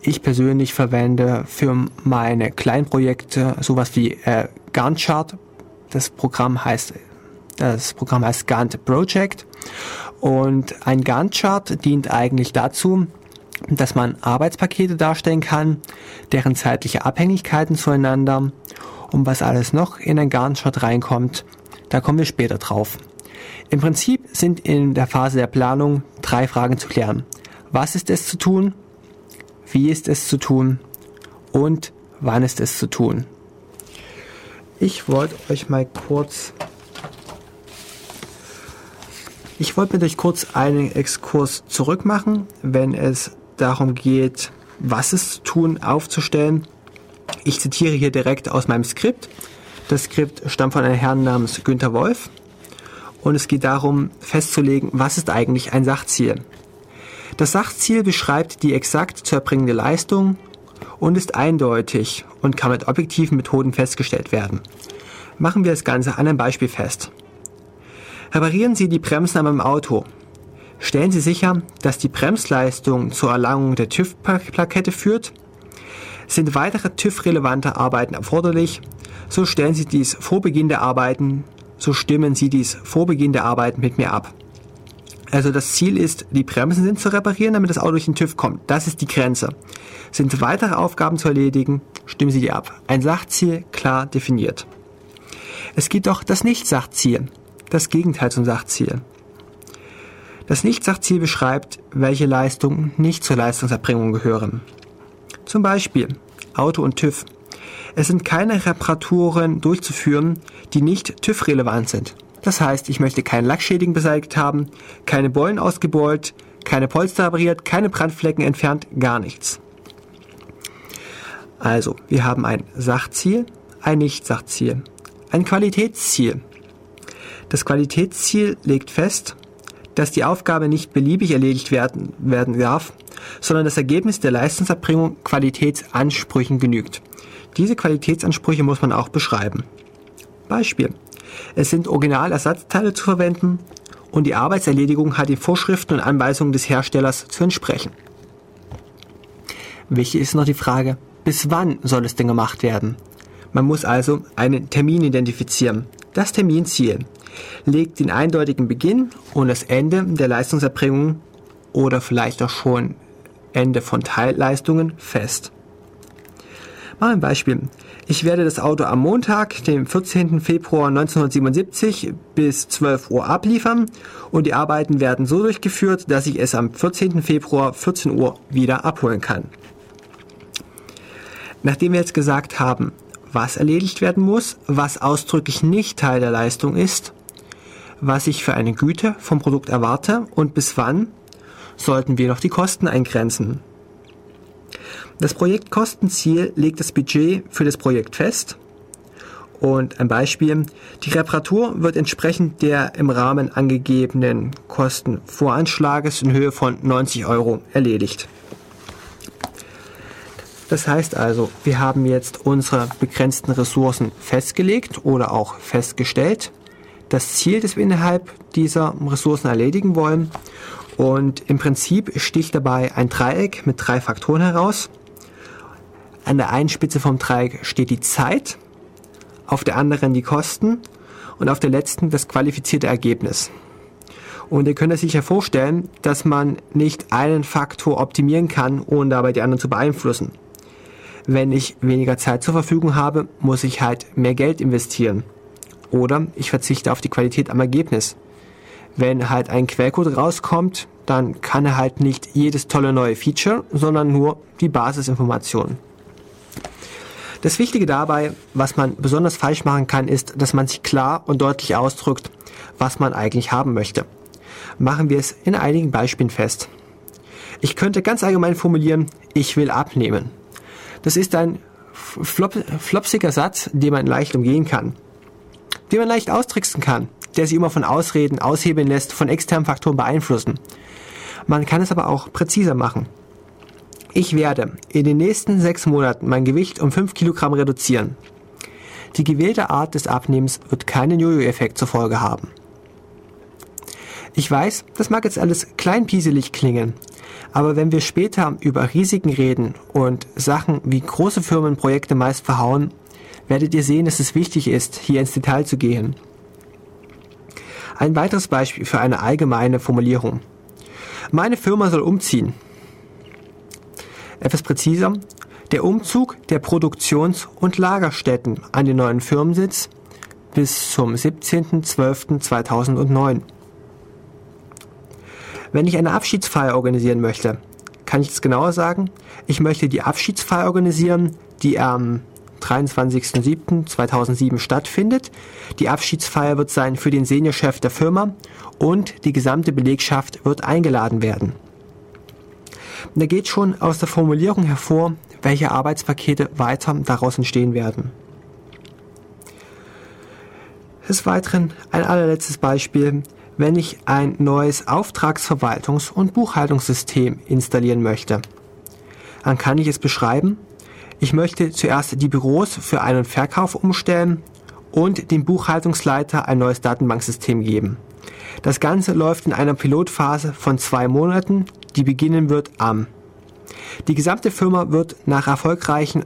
Ich persönlich verwende für meine kleinen Projekte sowas wie äh, Gantt Chart. Das Programm heißt das Programm heißt Gantt Project und ein Gantt Chart dient eigentlich dazu, dass man Arbeitspakete darstellen kann, deren zeitliche Abhängigkeiten zueinander und was alles noch in ein Gantt-Chart reinkommt, da kommen wir später drauf. Im Prinzip sind in der Phase der Planung drei Fragen zu klären. Was ist es zu tun? Wie ist es zu tun? Und wann ist es zu tun? Ich wollte euch mal kurz ich wollte mit euch kurz einen Exkurs zurück machen, wenn es darum geht, was es zu tun, aufzustellen ich zitiere hier direkt aus meinem Skript. Das Skript stammt von einem Herrn namens Günter Wolf und es geht darum festzulegen, was ist eigentlich ein Sachziel. Das Sachziel beschreibt die exakt zu erbringende Leistung und ist eindeutig und kann mit objektiven Methoden festgestellt werden. Machen wir das Ganze an einem Beispiel fest. Reparieren Sie die Bremsen an meinem Auto. Stellen Sie sicher, dass die Bremsleistung zur Erlangung der TÜV-Plakette führt sind weitere TÜV-relevante Arbeiten erforderlich, so stellen Sie dies vor Beginn der Arbeiten, so stimmen Sie dies vor Beginn der Arbeiten mit mir ab. Also das Ziel ist, die Bremsen sind zu reparieren, damit das Auto durch den TÜV kommt. Das ist die Grenze. Sind weitere Aufgaben zu erledigen, stimmen Sie die ab. Ein Sachziel klar definiert. Es gibt auch das Nicht-Sachziel, das Gegenteil zum Sachziel. Das Nicht-Sachziel beschreibt, welche Leistungen nicht zur Leistungserbringung gehören. Zum Beispiel Auto und TÜV. Es sind keine Reparaturen durchzuführen, die nicht TÜV-relevant sind. Das heißt, ich möchte keinen Lackschädigen beseitigt haben, keine Beulen ausgebeult, keine Polster repariert, keine Brandflecken entfernt, gar nichts. Also, wir haben ein Sachziel, ein Nicht-Sachziel, ein Qualitätsziel. Das Qualitätsziel legt fest, dass die Aufgabe nicht beliebig erledigt werden, werden darf, sondern das Ergebnis der Leistungserbringung Qualitätsansprüchen genügt. Diese Qualitätsansprüche muss man auch beschreiben. Beispiel. Es sind Originalersatzteile zu verwenden und die Arbeitserledigung hat den Vorschriften und Anweisungen des Herstellers zu entsprechen. Wichtig ist noch die Frage, bis wann soll es denn gemacht werden? Man muss also einen Termin identifizieren, das Terminziel legt den eindeutigen Beginn und das Ende der Leistungserbringung oder vielleicht auch schon Ende von Teilleistungen fest. Mal ein Beispiel. Ich werde das Auto am Montag, dem 14. Februar 1977 bis 12 Uhr abliefern und die Arbeiten werden so durchgeführt, dass ich es am 14. Februar 14 Uhr wieder abholen kann. Nachdem wir jetzt gesagt haben, was erledigt werden muss, was ausdrücklich nicht Teil der Leistung ist, was ich für eine Güte vom Produkt erwarte und bis wann sollten wir noch die Kosten eingrenzen. Das Projektkostenziel legt das Budget für das Projekt fest Und ein Beispiel, die Reparatur wird entsprechend der im Rahmen angegebenen Kostenvoranschlages in Höhe von 90 Euro erledigt. Das heißt also, wir haben jetzt unsere begrenzten Ressourcen festgelegt oder auch festgestellt, das Ziel, das wir innerhalb dieser Ressourcen erledigen wollen. Und im Prinzip sticht dabei ein Dreieck mit drei Faktoren heraus. An der einen Spitze vom Dreieck steht die Zeit, auf der anderen die Kosten und auf der letzten das qualifizierte Ergebnis. Und ihr könnt sich ja vorstellen, dass man nicht einen Faktor optimieren kann, ohne dabei die anderen zu beeinflussen wenn ich weniger Zeit zur Verfügung habe, muss ich halt mehr Geld investieren. Oder ich verzichte auf die Qualität am Ergebnis. Wenn halt ein Quellcode rauskommt, dann kann er halt nicht jedes tolle neue Feature, sondern nur die Basisinformationen. Das Wichtige dabei, was man besonders falsch machen kann, ist, dass man sich klar und deutlich ausdrückt, was man eigentlich haben möchte. Machen wir es in einigen Beispielen fest. Ich könnte ganz allgemein formulieren, ich will abnehmen. Das ist ein flop, flopsiger Satz, den man leicht umgehen kann. Den man leicht austricksen kann, der sich immer von Ausreden aushebeln lässt, von externen Faktoren beeinflussen. Man kann es aber auch präziser machen. Ich werde in den nächsten sechs Monaten mein Gewicht um fünf Kilogramm reduzieren. Die gewählte Art des Abnehmens wird keinen Jojo-Effekt zur Folge haben. Ich weiß, das mag jetzt alles kleinpieselig klingen, aber wenn wir später über Risiken reden und Sachen wie große Firmen Projekte meist verhauen, werdet ihr sehen, dass es wichtig ist, hier ins Detail zu gehen. Ein weiteres Beispiel für eine allgemeine Formulierung. Meine Firma soll umziehen. Etwas präziser, der Umzug der Produktions- und Lagerstätten an den neuen Firmensitz bis zum 17.12.2009. Wenn ich eine Abschiedsfeier organisieren möchte, kann ich es genauer sagen? Ich möchte die Abschiedsfeier organisieren, die am 23.07.2007 stattfindet. Die Abschiedsfeier wird sein für den Seniorchef der Firma und die gesamte Belegschaft wird eingeladen werden. Da geht schon aus der Formulierung hervor, welche Arbeitspakete weiter daraus entstehen werden. Des Weiteren ein allerletztes Beispiel wenn ich ein neues Auftragsverwaltungs- und Buchhaltungssystem installieren möchte. Dann kann ich es beschreiben. Ich möchte zuerst die Büros für Ein- und Verkauf umstellen und dem Buchhaltungsleiter ein neues Datenbanksystem geben. Das Ganze läuft in einer Pilotphase von zwei Monaten, die beginnen wird am. Die gesamte Firma wird nach erfolgreichen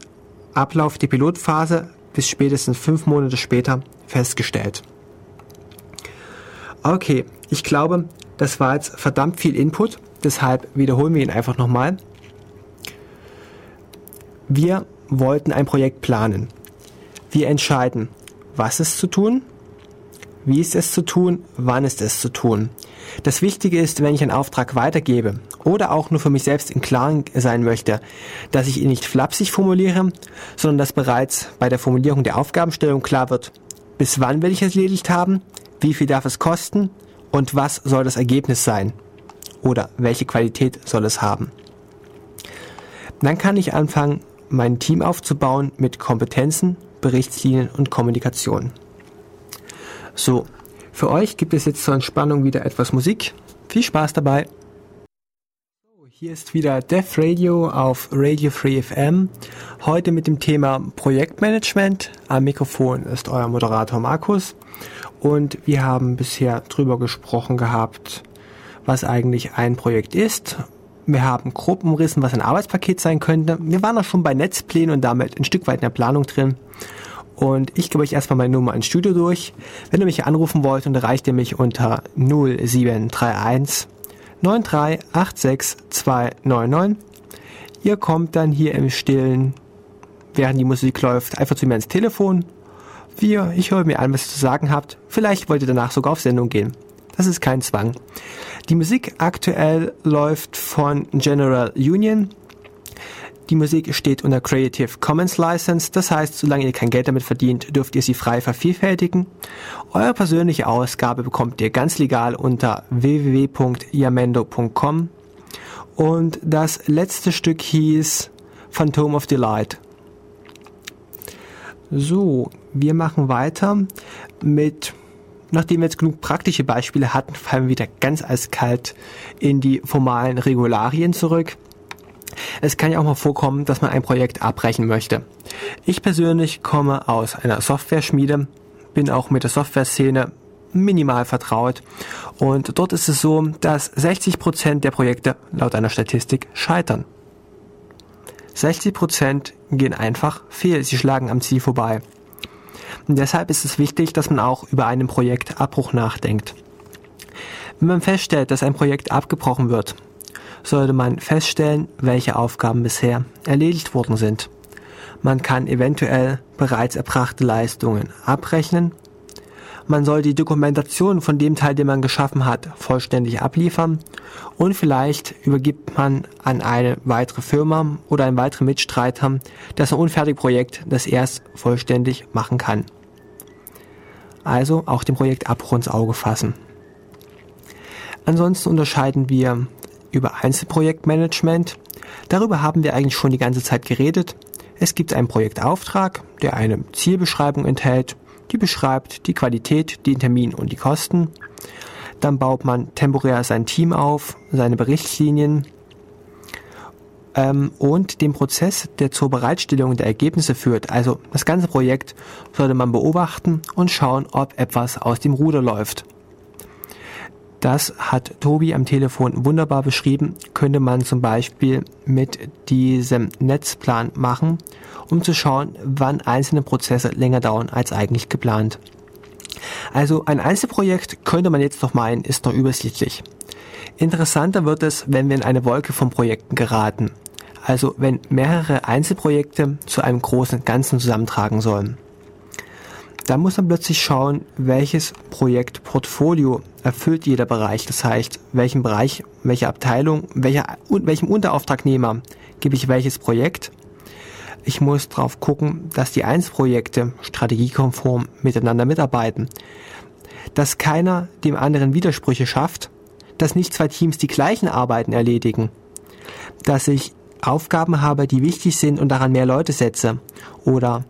Ablauf der Pilotphase bis spätestens fünf Monate später festgestellt. Okay, ich glaube, das war jetzt verdammt viel Input, deshalb wiederholen wir ihn einfach nochmal. Wir wollten ein Projekt planen. Wir entscheiden, was ist zu tun, wie ist es zu tun, wann ist es zu tun. Das Wichtige ist, wenn ich einen Auftrag weitergebe oder auch nur für mich selbst im Klaren sein möchte, dass ich ihn nicht flapsig formuliere, sondern dass bereits bei der Formulierung der Aufgabenstellung klar wird, bis wann will ich es erledigt haben, wie viel darf es kosten und was soll das Ergebnis sein oder welche Qualität soll es haben. Dann kann ich anfangen, mein Team aufzubauen mit Kompetenzen, Berichtslinien und Kommunikation. So, für euch gibt es jetzt zur Entspannung wieder etwas Musik. Viel Spaß dabei! Hier ist wieder Death Radio auf Radio Free FM. Heute mit dem Thema Projektmanagement. Am Mikrofon ist euer Moderator Markus. Und wir haben bisher drüber gesprochen gehabt, was eigentlich ein Projekt ist. Wir haben grob umrissen, was ein Arbeitspaket sein könnte. Wir waren auch schon bei Netzplänen und damit ein Stück weit in der Planung drin. Und ich gebe euch erstmal meine Nummer ins Studio durch. Wenn ihr mich anrufen wollt, erreicht ihr mich unter 0731 9386299. Ihr kommt dann hier im Stillen, während die Musik läuft, einfach zu mir ins Telefon. Wir, ich höre mir an, was ihr zu sagen habt. Vielleicht wollt ihr danach sogar auf Sendung gehen. Das ist kein Zwang. Die Musik aktuell läuft von General Union. Die Musik steht unter Creative Commons License, das heißt, solange ihr kein Geld damit verdient, dürft ihr sie frei vervielfältigen. Eure persönliche Ausgabe bekommt ihr ganz legal unter www.yamendo.com. Und das letzte Stück hieß Phantom of Delight. So, wir machen weiter mit, nachdem wir jetzt genug praktische Beispiele hatten, fallen wir wieder ganz eiskalt in die formalen Regularien zurück. Es kann ja auch mal vorkommen, dass man ein Projekt abbrechen möchte. Ich persönlich komme aus einer Software-Schmiede, bin auch mit der Software-Szene minimal vertraut und dort ist es so, dass 60 Prozent der Projekte laut einer Statistik scheitern. 60 Prozent gehen einfach fehl, sie schlagen am Ziel vorbei. Und deshalb ist es wichtig, dass man auch über einen Projektabbruch nachdenkt. Wenn man feststellt, dass ein Projekt abgebrochen wird, sollte man feststellen, welche Aufgaben bisher erledigt worden sind. Man kann eventuell bereits erbrachte Leistungen abrechnen. Man soll die Dokumentation von dem Teil, den man geschaffen hat, vollständig abliefern und vielleicht übergibt man an eine weitere Firma oder einen weiteren Mitstreiter das ein unfertiges Projekt, das erst vollständig machen kann. Also auch dem Projekt Abbruch ins Auge fassen. Ansonsten unterscheiden wir über Einzelprojektmanagement. Darüber haben wir eigentlich schon die ganze Zeit geredet. Es gibt einen Projektauftrag, der eine Zielbeschreibung enthält, die beschreibt die Qualität, den Termin und die Kosten. Dann baut man temporär sein Team auf, seine Berichtslinien ähm, und den Prozess, der zur Bereitstellung der Ergebnisse führt. Also das ganze Projekt sollte man beobachten und schauen, ob etwas aus dem Ruder läuft. Das hat Tobi am Telefon wunderbar beschrieben, könnte man zum Beispiel mit diesem Netzplan machen, um zu schauen, wann einzelne Prozesse länger dauern als eigentlich geplant. Also ein Einzelprojekt könnte man jetzt noch meinen, ist noch übersichtlich. Interessanter wird es, wenn wir in eine Wolke von Projekten geraten. Also wenn mehrere Einzelprojekte zu einem großen Ganzen zusammentragen sollen. Da muss man plötzlich schauen, welches Projektportfolio erfüllt jeder Bereich. Das heißt, welchen Bereich, welche Abteilung, welcher, welchem Unterauftragnehmer gebe ich welches Projekt. Ich muss darauf gucken, dass die Einzelprojekte strategiekonform miteinander mitarbeiten. Dass keiner dem anderen Widersprüche schafft. Dass nicht zwei Teams die gleichen Arbeiten erledigen. Dass ich Aufgaben habe, die wichtig sind und daran mehr Leute setze. Oder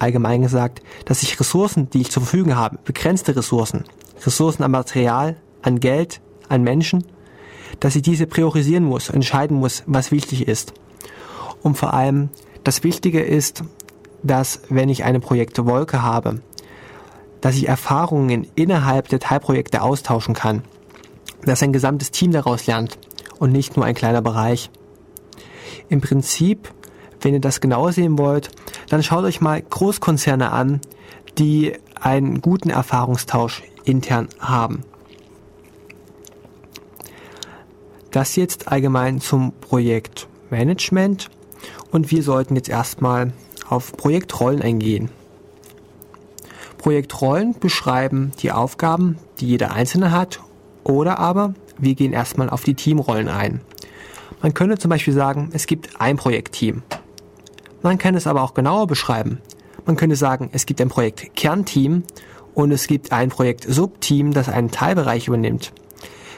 allgemein gesagt, dass ich Ressourcen, die ich zur Verfügung habe, begrenzte Ressourcen, Ressourcen an Material, an Geld, an Menschen, dass ich diese priorisieren muss, entscheiden muss, was wichtig ist. Und vor allem, das Wichtige ist, dass wenn ich eine Projektewolke habe, dass ich Erfahrungen innerhalb der Teilprojekte austauschen kann, dass ein gesamtes Team daraus lernt und nicht nur ein kleiner Bereich. Im Prinzip wenn ihr das genauer sehen wollt, dann schaut euch mal Großkonzerne an, die einen guten Erfahrungstausch intern haben. Das jetzt allgemein zum Projektmanagement und wir sollten jetzt erstmal auf Projektrollen eingehen. Projektrollen beschreiben die Aufgaben, die jeder Einzelne hat oder aber wir gehen erstmal auf die Teamrollen ein. Man könnte zum Beispiel sagen, es gibt ein Projektteam. Man kann es aber auch genauer beschreiben. Man könnte sagen, es gibt ein Projekt Kernteam und es gibt ein Projekt Subteam, das einen Teilbereich übernimmt.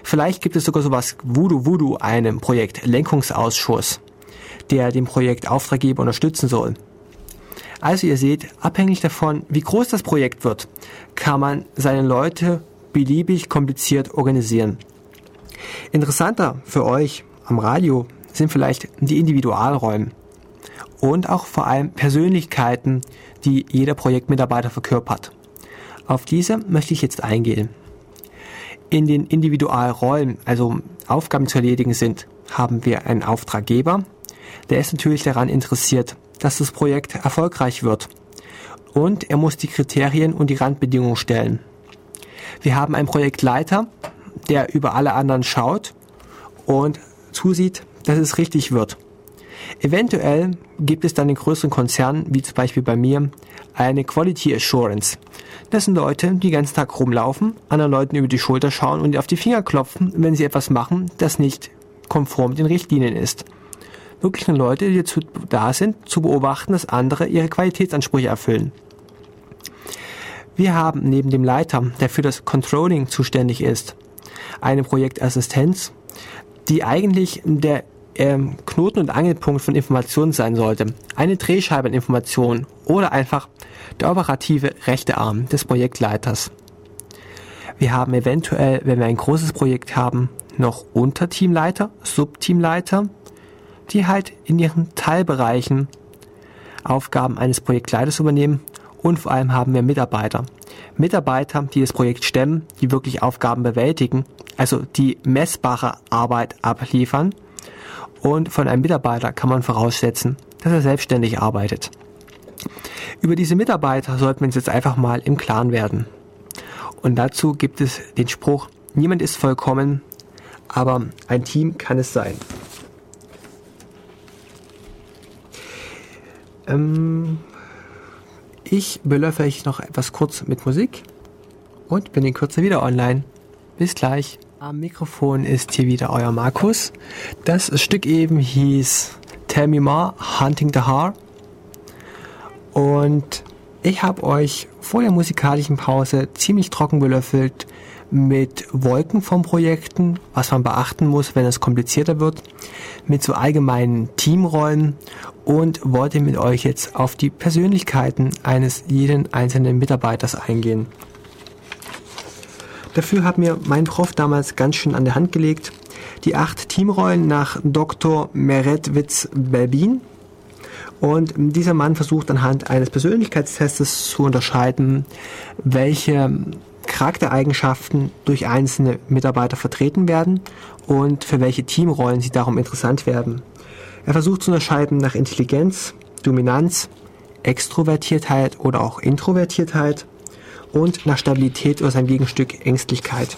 Vielleicht gibt es sogar sowas Voodoo Voodoo, einem Projekt Lenkungsausschuss, der den Projekt Auftraggeber unterstützen soll. Also ihr seht, abhängig davon, wie groß das Projekt wird, kann man seine Leute beliebig kompliziert organisieren. Interessanter für euch am Radio sind vielleicht die Individualräume und auch vor allem Persönlichkeiten, die jeder Projektmitarbeiter verkörpert. Auf diese möchte ich jetzt eingehen. In den Individualrollen, also Aufgaben zu erledigen sind, haben wir einen Auftraggeber, der ist natürlich daran interessiert, dass das Projekt erfolgreich wird. Und er muss die Kriterien und die Randbedingungen stellen. Wir haben einen Projektleiter, der über alle anderen schaut und zusieht, dass es richtig wird. Eventuell gibt es dann in größeren Konzernen, wie zum Beispiel bei mir, eine Quality Assurance. Das sind Leute, die den ganzen Tag rumlaufen, anderen Leuten über die Schulter schauen und auf die Finger klopfen, wenn sie etwas machen, das nicht konform mit den Richtlinien ist. Wirklich nur Leute, die dazu da sind, zu beobachten, dass andere ihre Qualitätsansprüche erfüllen. Wir haben neben dem Leiter, der für das Controlling zuständig ist, eine Projektassistenz, die eigentlich der ähm, Knoten- und Angelpunkt von Informationen sein sollte. Eine Drehscheibe an Informationen oder einfach der operative rechte Arm des Projektleiters. Wir haben eventuell, wenn wir ein großes Projekt haben, noch Unterteamleiter, Subteamleiter, die halt in ihren Teilbereichen Aufgaben eines Projektleiters übernehmen und vor allem haben wir Mitarbeiter. Mitarbeiter, die das Projekt stemmen, die wirklich Aufgaben bewältigen, also die messbare Arbeit abliefern. Und von einem Mitarbeiter kann man voraussetzen, dass er selbstständig arbeitet. Über diese Mitarbeiter sollten wir uns jetzt einfach mal im Klaren werden. Und dazu gibt es den Spruch, niemand ist vollkommen, aber ein Team kann es sein. Ähm, ich belöffe euch noch etwas kurz mit Musik und bin in Kürze wieder online. Bis gleich. Am Mikrofon ist hier wieder euer Markus. Das Stück eben hieß Tell Me More, Hunting the Heart. Und ich habe euch vor der musikalischen Pause ziemlich trocken belöffelt mit Wolken von Projekten, was man beachten muss, wenn es komplizierter wird, mit so allgemeinen Teamrollen und wollte mit euch jetzt auf die Persönlichkeiten eines jeden einzelnen Mitarbeiters eingehen. Dafür hat mir mein Prof damals ganz schön an der Hand gelegt. Die acht Teamrollen nach Dr. Meretwitz-Belbin. Und dieser Mann versucht anhand eines Persönlichkeitstests zu unterscheiden, welche Charaktereigenschaften durch einzelne Mitarbeiter vertreten werden und für welche Teamrollen sie darum interessant werden. Er versucht zu unterscheiden nach Intelligenz, Dominanz, Extrovertiertheit oder auch Introvertiertheit und nach Stabilität oder seinem Gegenstück Ängstlichkeit.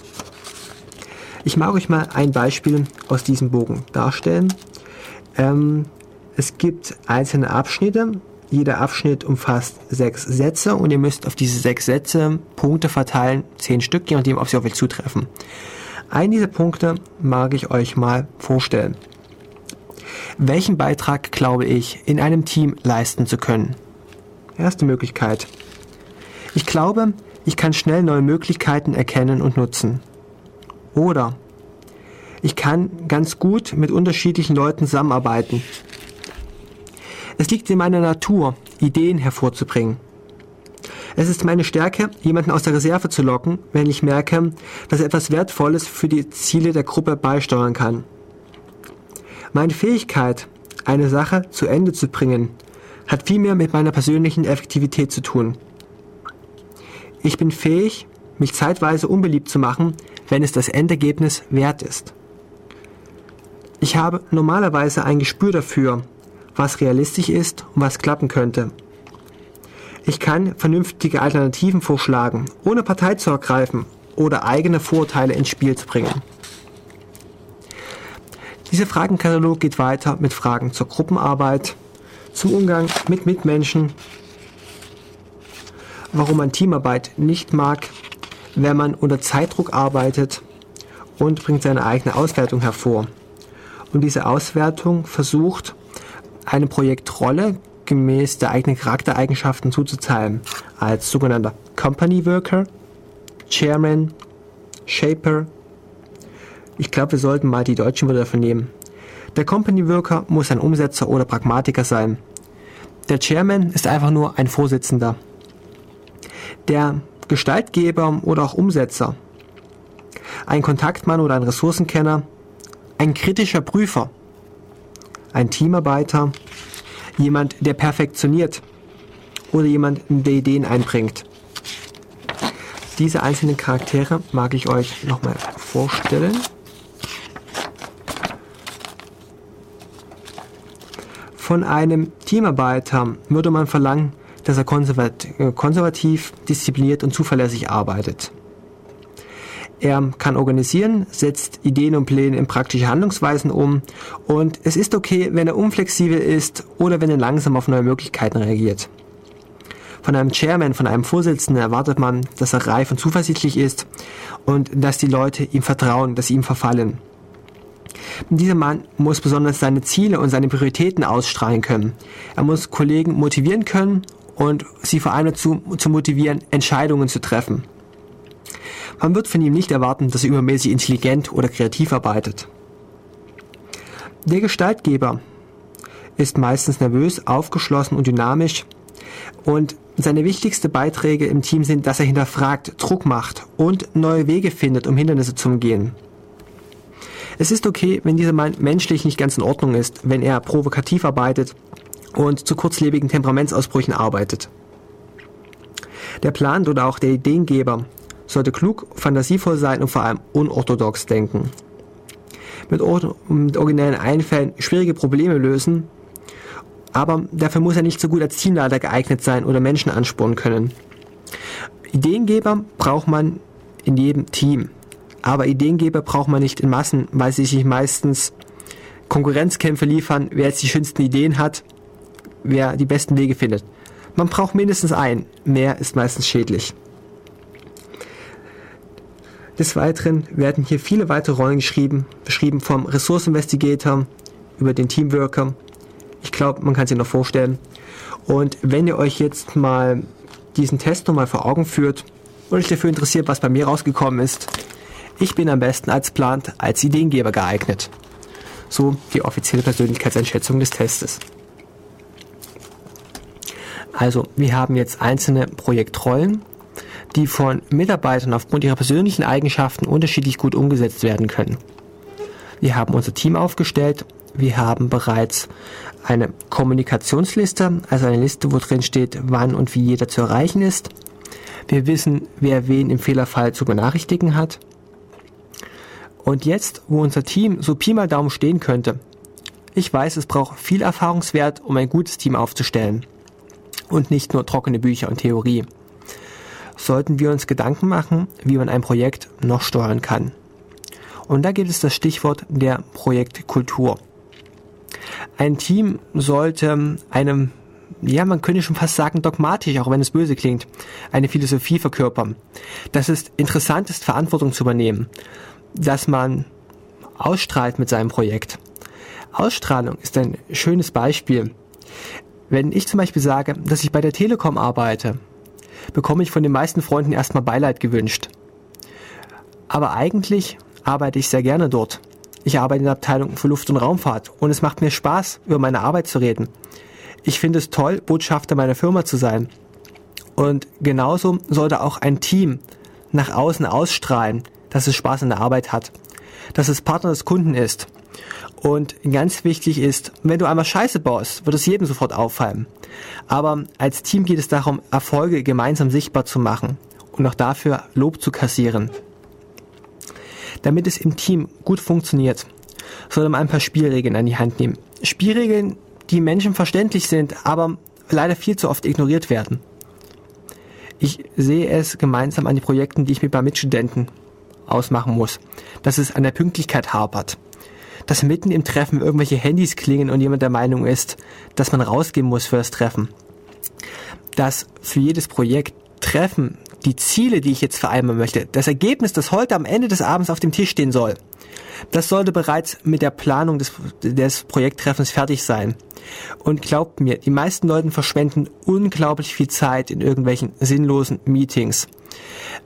Ich mag euch mal ein Beispiel aus diesem Bogen darstellen. Ähm, es gibt einzelne Abschnitte. Jeder Abschnitt umfasst sechs Sätze und ihr müsst auf diese sechs Sätze Punkte verteilen, zehn Stück, je nachdem, ob sie auf euch zutreffen. Einen dieser Punkte mag ich euch mal vorstellen. Welchen Beitrag glaube ich in einem Team leisten zu können? Erste Möglichkeit. Ich glaube, ich kann schnell neue Möglichkeiten erkennen und nutzen. Oder ich kann ganz gut mit unterschiedlichen Leuten zusammenarbeiten. Es liegt in meiner Natur, Ideen hervorzubringen. Es ist meine Stärke, jemanden aus der Reserve zu locken, wenn ich merke, dass er etwas Wertvolles für die Ziele der Gruppe beisteuern kann. Meine Fähigkeit, eine Sache zu Ende zu bringen, hat viel mehr mit meiner persönlichen Effektivität zu tun. Ich bin fähig, mich zeitweise unbeliebt zu machen, wenn es das Endergebnis wert ist. Ich habe normalerweise ein Gespür dafür, was realistisch ist und was klappen könnte. Ich kann vernünftige Alternativen vorschlagen, ohne Partei zu ergreifen oder eigene Vorteile ins Spiel zu bringen. Dieser Fragenkatalog geht weiter mit Fragen zur Gruppenarbeit, zum Umgang mit Mitmenschen, warum man Teamarbeit nicht mag, wenn man unter Zeitdruck arbeitet und bringt seine eigene Auswertung hervor. Und diese Auswertung versucht, eine Projektrolle gemäß der eigenen Charaktereigenschaften zuzuteilen, als sogenannter Company Worker, Chairman, Shaper, ich glaube, wir sollten mal die deutschen Wörter dafür nehmen. Der Company Worker muss ein Umsetzer oder Pragmatiker sein. Der Chairman ist einfach nur ein Vorsitzender. Der Gestaltgeber oder auch Umsetzer. Ein Kontaktmann oder ein Ressourcenkenner. Ein kritischer Prüfer. Ein Teamarbeiter. Jemand, der perfektioniert. Oder jemand, der Ideen einbringt. Diese einzelnen Charaktere mag ich euch nochmal vorstellen. Von einem Teamarbeiter würde man verlangen, dass er äh, konservativ, diszipliniert und zuverlässig arbeitet. Er kann organisieren, setzt Ideen und Pläne in praktische Handlungsweisen um und es ist okay, wenn er unflexibel ist oder wenn er langsam auf neue Möglichkeiten reagiert. Von einem Chairman, von einem Vorsitzenden erwartet man, dass er reif und zuversichtlich ist und dass die Leute ihm vertrauen, dass sie ihm verfallen. Dieser Mann muss besonders seine Ziele und seine Prioritäten ausstrahlen können. Er muss Kollegen motivieren können und sie vor allem dazu zu motivieren, Entscheidungen zu treffen. Man wird von ihm nicht erwarten, dass er übermäßig intelligent oder kreativ arbeitet. Der Gestaltgeber ist meistens nervös, aufgeschlossen und dynamisch. Und seine wichtigsten Beiträge im Team sind, dass er hinterfragt, Druck macht und neue Wege findet, um Hindernisse zu umgehen. Es ist okay, wenn dieser Mann menschlich nicht ganz in Ordnung ist, wenn er provokativ arbeitet und zu kurzlebigen Temperamentsausbrüchen arbeitet. Der Plan oder auch der Ideengeber sollte klug, fantasievoll sein und vor allem unorthodox denken. Mit, mit originellen Einfällen schwierige Probleme lösen, aber dafür muss er nicht so gut als Teamleiter geeignet sein oder Menschen anspornen können. Ideengeber braucht man in jedem Team, aber Ideengeber braucht man nicht in Massen, weil sie sich meistens Konkurrenzkämpfe liefern, wer jetzt die schönsten Ideen hat, wer die besten Wege findet. Man braucht mindestens einen, mehr ist meistens schädlich. Des Weiteren werden hier viele weitere Rollen geschrieben, beschrieben vom Resource Investigator über den Teamworker. Ich glaube, man kann sich noch vorstellen. Und wenn ihr euch jetzt mal diesen Test nochmal vor Augen führt und euch dafür interessiert, was bei mir rausgekommen ist, ich bin am besten als plant als Ideengeber geeignet. So die offizielle Persönlichkeitseinschätzung des Testes. Also, wir haben jetzt einzelne Projektrollen die von Mitarbeitern aufgrund ihrer persönlichen Eigenschaften unterschiedlich gut umgesetzt werden können. Wir haben unser Team aufgestellt. Wir haben bereits eine Kommunikationsliste, also eine Liste, wo drin steht, wann und wie jeder zu erreichen ist. Wir wissen, wer wen im Fehlerfall zu benachrichtigen hat. Und jetzt, wo unser Team so Pi mal Daumen stehen könnte, ich weiß, es braucht viel Erfahrungswert, um ein gutes Team aufzustellen. Und nicht nur trockene Bücher und Theorie sollten wir uns Gedanken machen, wie man ein Projekt noch steuern kann. Und da gibt es das Stichwort der Projektkultur. Ein Team sollte einem, ja, man könnte schon fast sagen dogmatisch, auch wenn es böse klingt, eine Philosophie verkörpern. Dass es interessant ist, Verantwortung zu übernehmen. Dass man ausstrahlt mit seinem Projekt. Ausstrahlung ist ein schönes Beispiel. Wenn ich zum Beispiel sage, dass ich bei der Telekom arbeite, bekomme ich von den meisten Freunden erstmal Beileid gewünscht. Aber eigentlich arbeite ich sehr gerne dort. Ich arbeite in der Abteilung für Luft- und Raumfahrt und es macht mir Spaß, über meine Arbeit zu reden. Ich finde es toll, Botschafter meiner Firma zu sein. Und genauso sollte auch ein Team nach außen ausstrahlen, dass es Spaß an der Arbeit hat, dass es Partner des Kunden ist. Und ganz wichtig ist, wenn du einmal Scheiße baust, wird es jedem sofort auffallen. Aber als Team geht es darum, Erfolge gemeinsam sichtbar zu machen und auch dafür Lob zu kassieren. Damit es im Team gut funktioniert, sollte man ein paar Spielregeln an die Hand nehmen. Spielregeln, die menschenverständlich sind, aber leider viel zu oft ignoriert werden. Ich sehe es gemeinsam an den Projekten, die ich mit meinen Mitstudenten ausmachen muss, dass es an der Pünktlichkeit hapert dass mitten im Treffen irgendwelche Handys klingen und jemand der Meinung ist, dass man rausgehen muss für das Treffen. Dass für jedes Projekt Treffen die Ziele, die ich jetzt vereinbaren möchte, das Ergebnis, das heute am Ende des Abends auf dem Tisch stehen soll, das sollte bereits mit der Planung des, des Projekttreffens fertig sein. Und glaubt mir, die meisten Leute verschwenden unglaublich viel Zeit in irgendwelchen sinnlosen Meetings.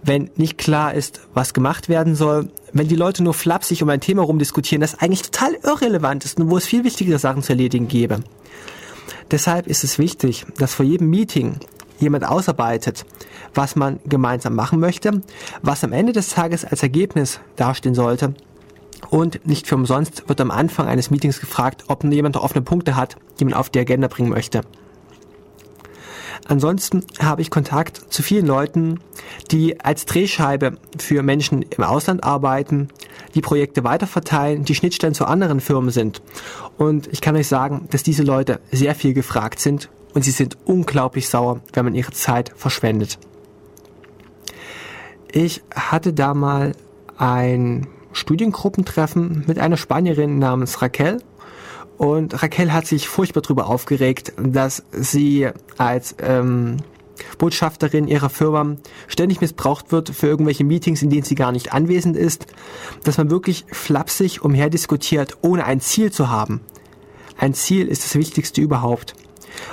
Wenn nicht klar ist, was gemacht werden soll, wenn die Leute nur flapsig um ein Thema rumdiskutieren, das eigentlich total irrelevant ist und wo es viel wichtigere Sachen zu erledigen gäbe. Deshalb ist es wichtig, dass vor jedem Meeting jemand ausarbeitet, was man gemeinsam machen möchte, was am Ende des Tages als Ergebnis dastehen sollte. Und nicht für umsonst wird am Anfang eines Meetings gefragt, ob jemand offene Punkte hat, die man auf die Agenda bringen möchte. Ansonsten habe ich Kontakt zu vielen Leuten, die als Drehscheibe für Menschen im Ausland arbeiten, die Projekte weiterverteilen, die Schnittstellen zu anderen Firmen sind. Und ich kann euch sagen, dass diese Leute sehr viel gefragt sind und sie sind unglaublich sauer, wenn man ihre Zeit verschwendet. Ich hatte da mal ein Studiengruppentreffen mit einer Spanierin namens Raquel und Raquel hat sich furchtbar darüber aufgeregt, dass sie als ähm, Botschafterin ihrer Firma ständig missbraucht wird für irgendwelche Meetings, in denen sie gar nicht anwesend ist, dass man wirklich flapsig umherdiskutiert, ohne ein Ziel zu haben. Ein Ziel ist das Wichtigste überhaupt.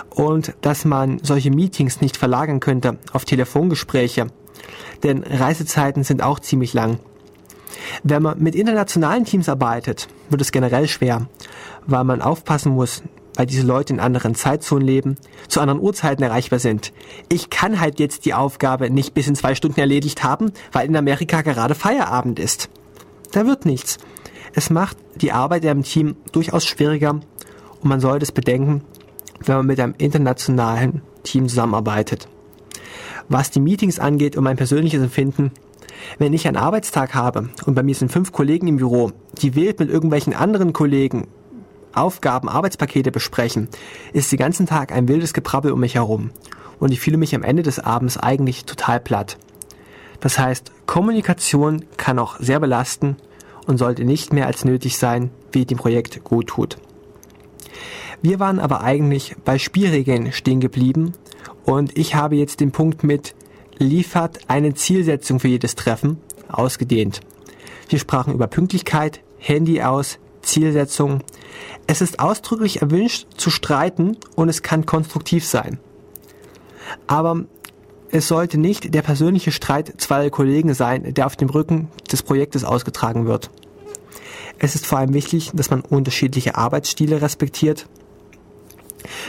Und dass man solche Meetings nicht verlagern könnte auf Telefongespräche, denn Reisezeiten sind auch ziemlich lang. Wenn man mit internationalen Teams arbeitet, wird es generell schwer, weil man aufpassen muss, weil diese Leute in anderen Zeitzonen leben, zu anderen Uhrzeiten erreichbar sind. Ich kann halt jetzt die Aufgabe nicht bis in zwei Stunden erledigt haben, weil in Amerika gerade Feierabend ist. Da wird nichts. Es macht die Arbeit im Team durchaus schwieriger und man sollte es bedenken, wenn man mit einem internationalen Team zusammenarbeitet. Was die Meetings angeht und mein persönliches Empfinden, wenn ich einen Arbeitstag habe und bei mir sind fünf Kollegen im Büro, die wild mit irgendwelchen anderen Kollegen Aufgaben, Arbeitspakete besprechen, ist den ganzen Tag ein wildes Geprabbel um mich herum und ich fühle mich am Ende des Abends eigentlich total platt. Das heißt, Kommunikation kann auch sehr belasten und sollte nicht mehr als nötig sein, wie dem Projekt gut tut. Wir waren aber eigentlich bei Spielregeln stehen geblieben und ich habe jetzt den Punkt mit liefert eine Zielsetzung für jedes Treffen ausgedehnt. Wir sprachen über Pünktlichkeit, Handy aus, Zielsetzung. Es ist ausdrücklich erwünscht zu streiten und es kann konstruktiv sein. Aber es sollte nicht der persönliche Streit zweier Kollegen sein, der auf dem Rücken des Projektes ausgetragen wird. Es ist vor allem wichtig, dass man unterschiedliche Arbeitsstile respektiert.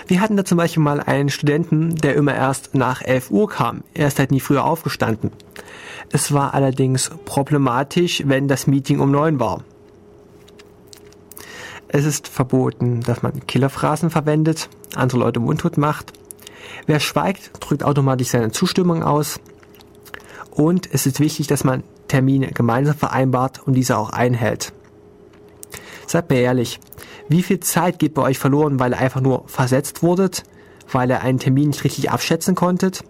Wir hatten da zum Beispiel mal einen Studenten, der immer erst nach 11 Uhr kam. Er ist halt nie früher aufgestanden. Es war allerdings problematisch, wenn das Meeting um 9 war. Es ist verboten, dass man Killerphrasen verwendet, andere Leute mundtot macht. Wer schweigt, drückt automatisch seine Zustimmung aus. Und es ist wichtig, dass man Termine gemeinsam vereinbart und diese auch einhält. Seid mir ehrlich, wie viel Zeit geht bei euch verloren, weil ihr einfach nur versetzt wurdet, weil ihr einen Termin nicht richtig abschätzen konntet?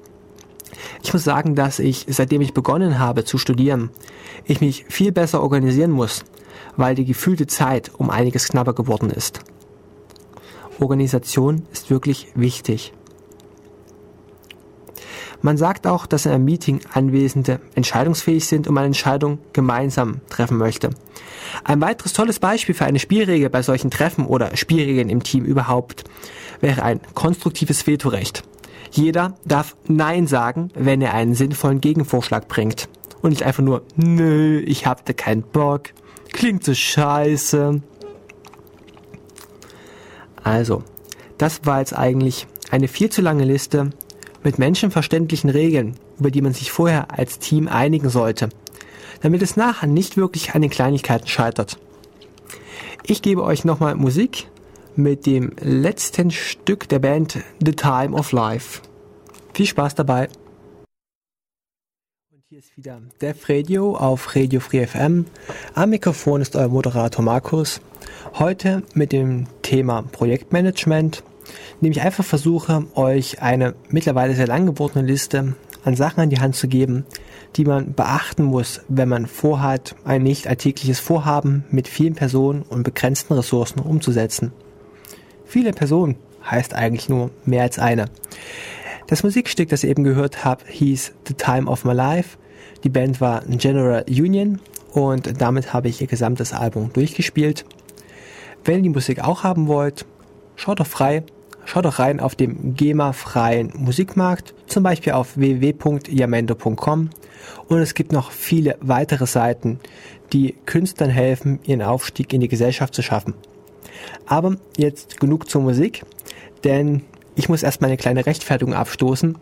Ich muss sagen, dass ich, seitdem ich begonnen habe zu studieren, ich mich viel besser organisieren muss, weil die gefühlte Zeit um einiges knapper geworden ist. Organisation ist wirklich wichtig. Man sagt auch, dass in einem Meeting Anwesende entscheidungsfähig sind und man Entscheidungen gemeinsam treffen möchte. Ein weiteres tolles Beispiel für eine Spielregel bei solchen Treffen oder Spielregeln im Team überhaupt wäre ein konstruktives Vetorecht. Jeder darf Nein sagen, wenn er einen sinnvollen Gegenvorschlag bringt. Und nicht einfach nur, nö, ich hab da keinen Bock. Klingt so scheiße. Also, das war jetzt eigentlich eine viel zu lange Liste mit menschenverständlichen Regeln, über die man sich vorher als Team einigen sollte, damit es nachher nicht wirklich an den Kleinigkeiten scheitert. Ich gebe euch nochmal Musik mit dem letzten Stück der Band The Time of Life. Viel Spaß dabei! Hier ist wieder Dev Radio auf Radio Free FM. Am Mikrofon ist euer Moderator Markus. Heute mit dem Thema Projektmanagement, indem ich einfach versuche, euch eine mittlerweile sehr lang gewordene Liste an Sachen an die Hand zu geben, die man beachten muss, wenn man vorhat, ein nicht alltägliches Vorhaben mit vielen Personen und begrenzten Ressourcen umzusetzen. Viele Personen heißt eigentlich nur mehr als eine. Das Musikstück, das ihr eben gehört habt, hieß The Time of My Life. Die Band war General Union und damit habe ich ihr gesamtes Album durchgespielt. Wenn ihr die Musik auch haben wollt, schaut doch frei, schaut doch rein auf dem GEMA-freien Musikmarkt, zum Beispiel auf www.yamendo.com und es gibt noch viele weitere Seiten, die Künstlern helfen, ihren Aufstieg in die Gesellschaft zu schaffen. Aber jetzt genug zur Musik, denn ich muss erstmal eine kleine Rechtfertigung abstoßen.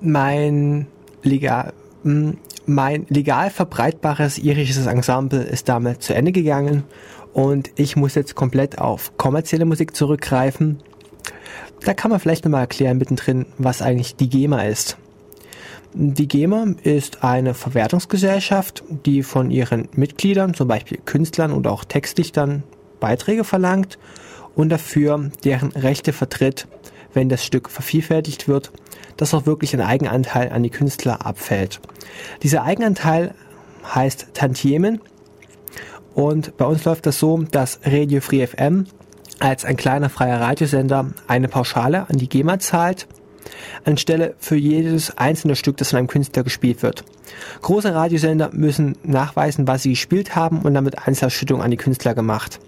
Mein legal, hm, mein legal verbreitbares irisches Ensemble ist damit zu Ende gegangen und ich muss jetzt komplett auf kommerzielle Musik zurückgreifen. Da kann man vielleicht nochmal erklären mittendrin, was eigentlich die GEMA ist. Die GEMA ist eine Verwertungsgesellschaft, die von ihren Mitgliedern, zum Beispiel Künstlern oder auch Textdichtern, Beiträge verlangt und dafür deren Rechte vertritt, wenn das Stück vervielfältigt wird, dass auch wirklich ein Eigenanteil an die Künstler abfällt. Dieser Eigenanteil heißt Tantiemen und bei uns läuft das so, dass Radio Free FM als ein kleiner freier Radiosender eine Pauschale an die GEMA zahlt, anstelle für jedes einzelne Stück, das von einem Künstler gespielt wird. Große Radiosender müssen nachweisen, was sie gespielt haben und damit Einzelausschüttung an die Künstler gemacht.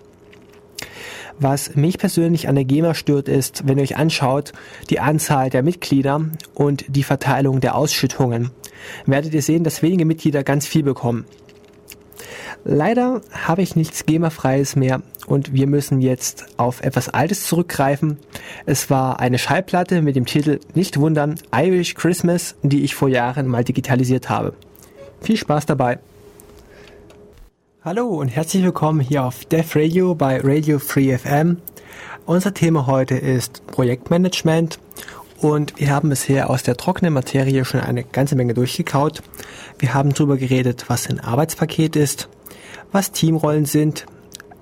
Was mich persönlich an der GEMA stört, ist, wenn ihr euch anschaut, die Anzahl der Mitglieder und die Verteilung der Ausschüttungen, werdet ihr sehen, dass wenige Mitglieder ganz viel bekommen. Leider habe ich nichts GEMA-freies mehr und wir müssen jetzt auf etwas Altes zurückgreifen. Es war eine Schallplatte mit dem Titel Nicht wundern, Irish Christmas, die ich vor Jahren mal digitalisiert habe. Viel Spaß dabei! Hallo und herzlich willkommen hier auf Def Radio bei Radio Free FM. Unser Thema heute ist Projektmanagement und wir haben bisher aus der trockenen Materie schon eine ganze Menge durchgekaut. Wir haben darüber geredet, was ein Arbeitspaket ist, was Teamrollen sind,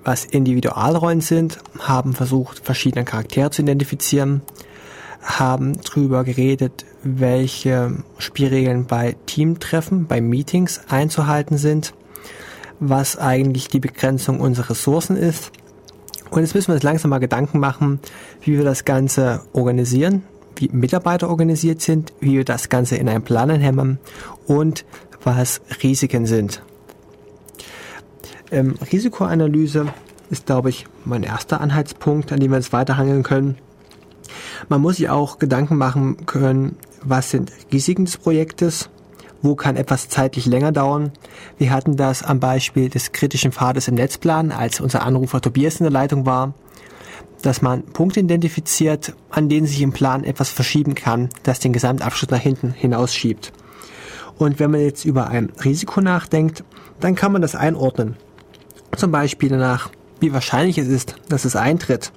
was Individualrollen sind, haben versucht, verschiedene Charaktere zu identifizieren, haben darüber geredet, welche Spielregeln bei Teamtreffen, bei Meetings einzuhalten sind, was eigentlich die Begrenzung unserer Ressourcen ist. Und jetzt müssen wir uns langsam mal Gedanken machen, wie wir das Ganze organisieren, wie Mitarbeiter organisiert sind, wie wir das Ganze in einen Plan hämmern und was Risiken sind. Ähm, Risikoanalyse ist, glaube ich, mein erster Anhaltspunkt, an dem wir uns weiterhangeln können. Man muss sich auch Gedanken machen können, was sind Risiken des Projektes, wo kann etwas zeitlich länger dauern. Wir hatten das am Beispiel des kritischen Pfades im Netzplan, als unser Anrufer Tobias in der Leitung war, dass man Punkte identifiziert, an denen sich im Plan etwas verschieben kann, das den Gesamtabschluss nach hinten hinausschiebt. Und wenn man jetzt über ein Risiko nachdenkt, dann kann man das einordnen. Zum Beispiel danach, wie wahrscheinlich es ist, dass es eintritt.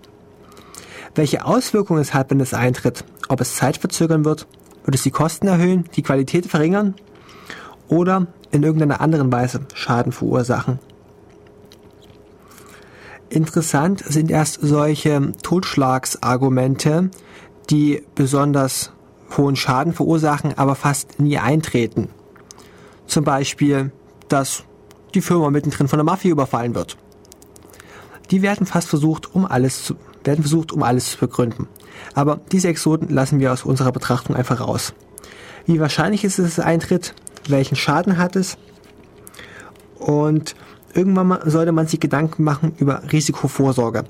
Welche Auswirkungen es hat, wenn es eintritt. Ob es Zeit verzögern wird, wird es die Kosten erhöhen, die Qualität verringern oder in irgendeiner anderen Weise Schaden verursachen. Interessant sind erst solche Totschlagsargumente, die besonders hohen Schaden verursachen, aber fast nie eintreten. Zum Beispiel, dass die Firma mittendrin von der Mafia überfallen wird. Die werden fast versucht, um alles zu, werden versucht, um alles zu begründen. Aber diese Exoden lassen wir aus unserer Betrachtung einfach raus. Wie wahrscheinlich ist es, dass es eintritt? Welchen Schaden hat es? Und irgendwann sollte man sich Gedanken machen über Risikovorsorge.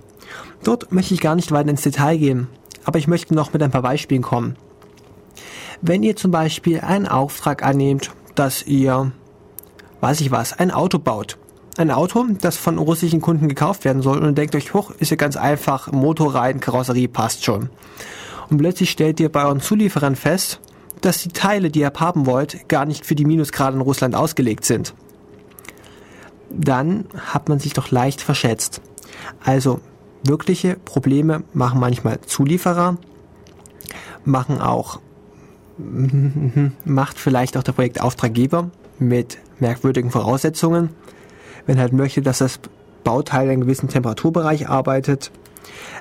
Dort möchte ich gar nicht weiter ins Detail gehen, aber ich möchte noch mit ein paar Beispielen kommen. Wenn ihr zum Beispiel einen Auftrag annehmt, dass ihr weiß ich was, ein Auto baut. Ein Auto, das von russischen Kunden gekauft werden soll und denkt euch, hoch, ist ja ganz einfach, Motor rein, Karosserie passt schon. Und plötzlich stellt ihr bei euren Zulieferern fest, dass die Teile, die ihr haben wollt, gar nicht für die Minusgrade in Russland ausgelegt sind. Dann hat man sich doch leicht verschätzt. Also wirkliche Probleme machen manchmal Zulieferer, machen auch macht vielleicht auch der Projektauftraggeber mit merkwürdigen Voraussetzungen. Wenn halt möchte, dass das Bauteil in einem gewissen Temperaturbereich arbeitet.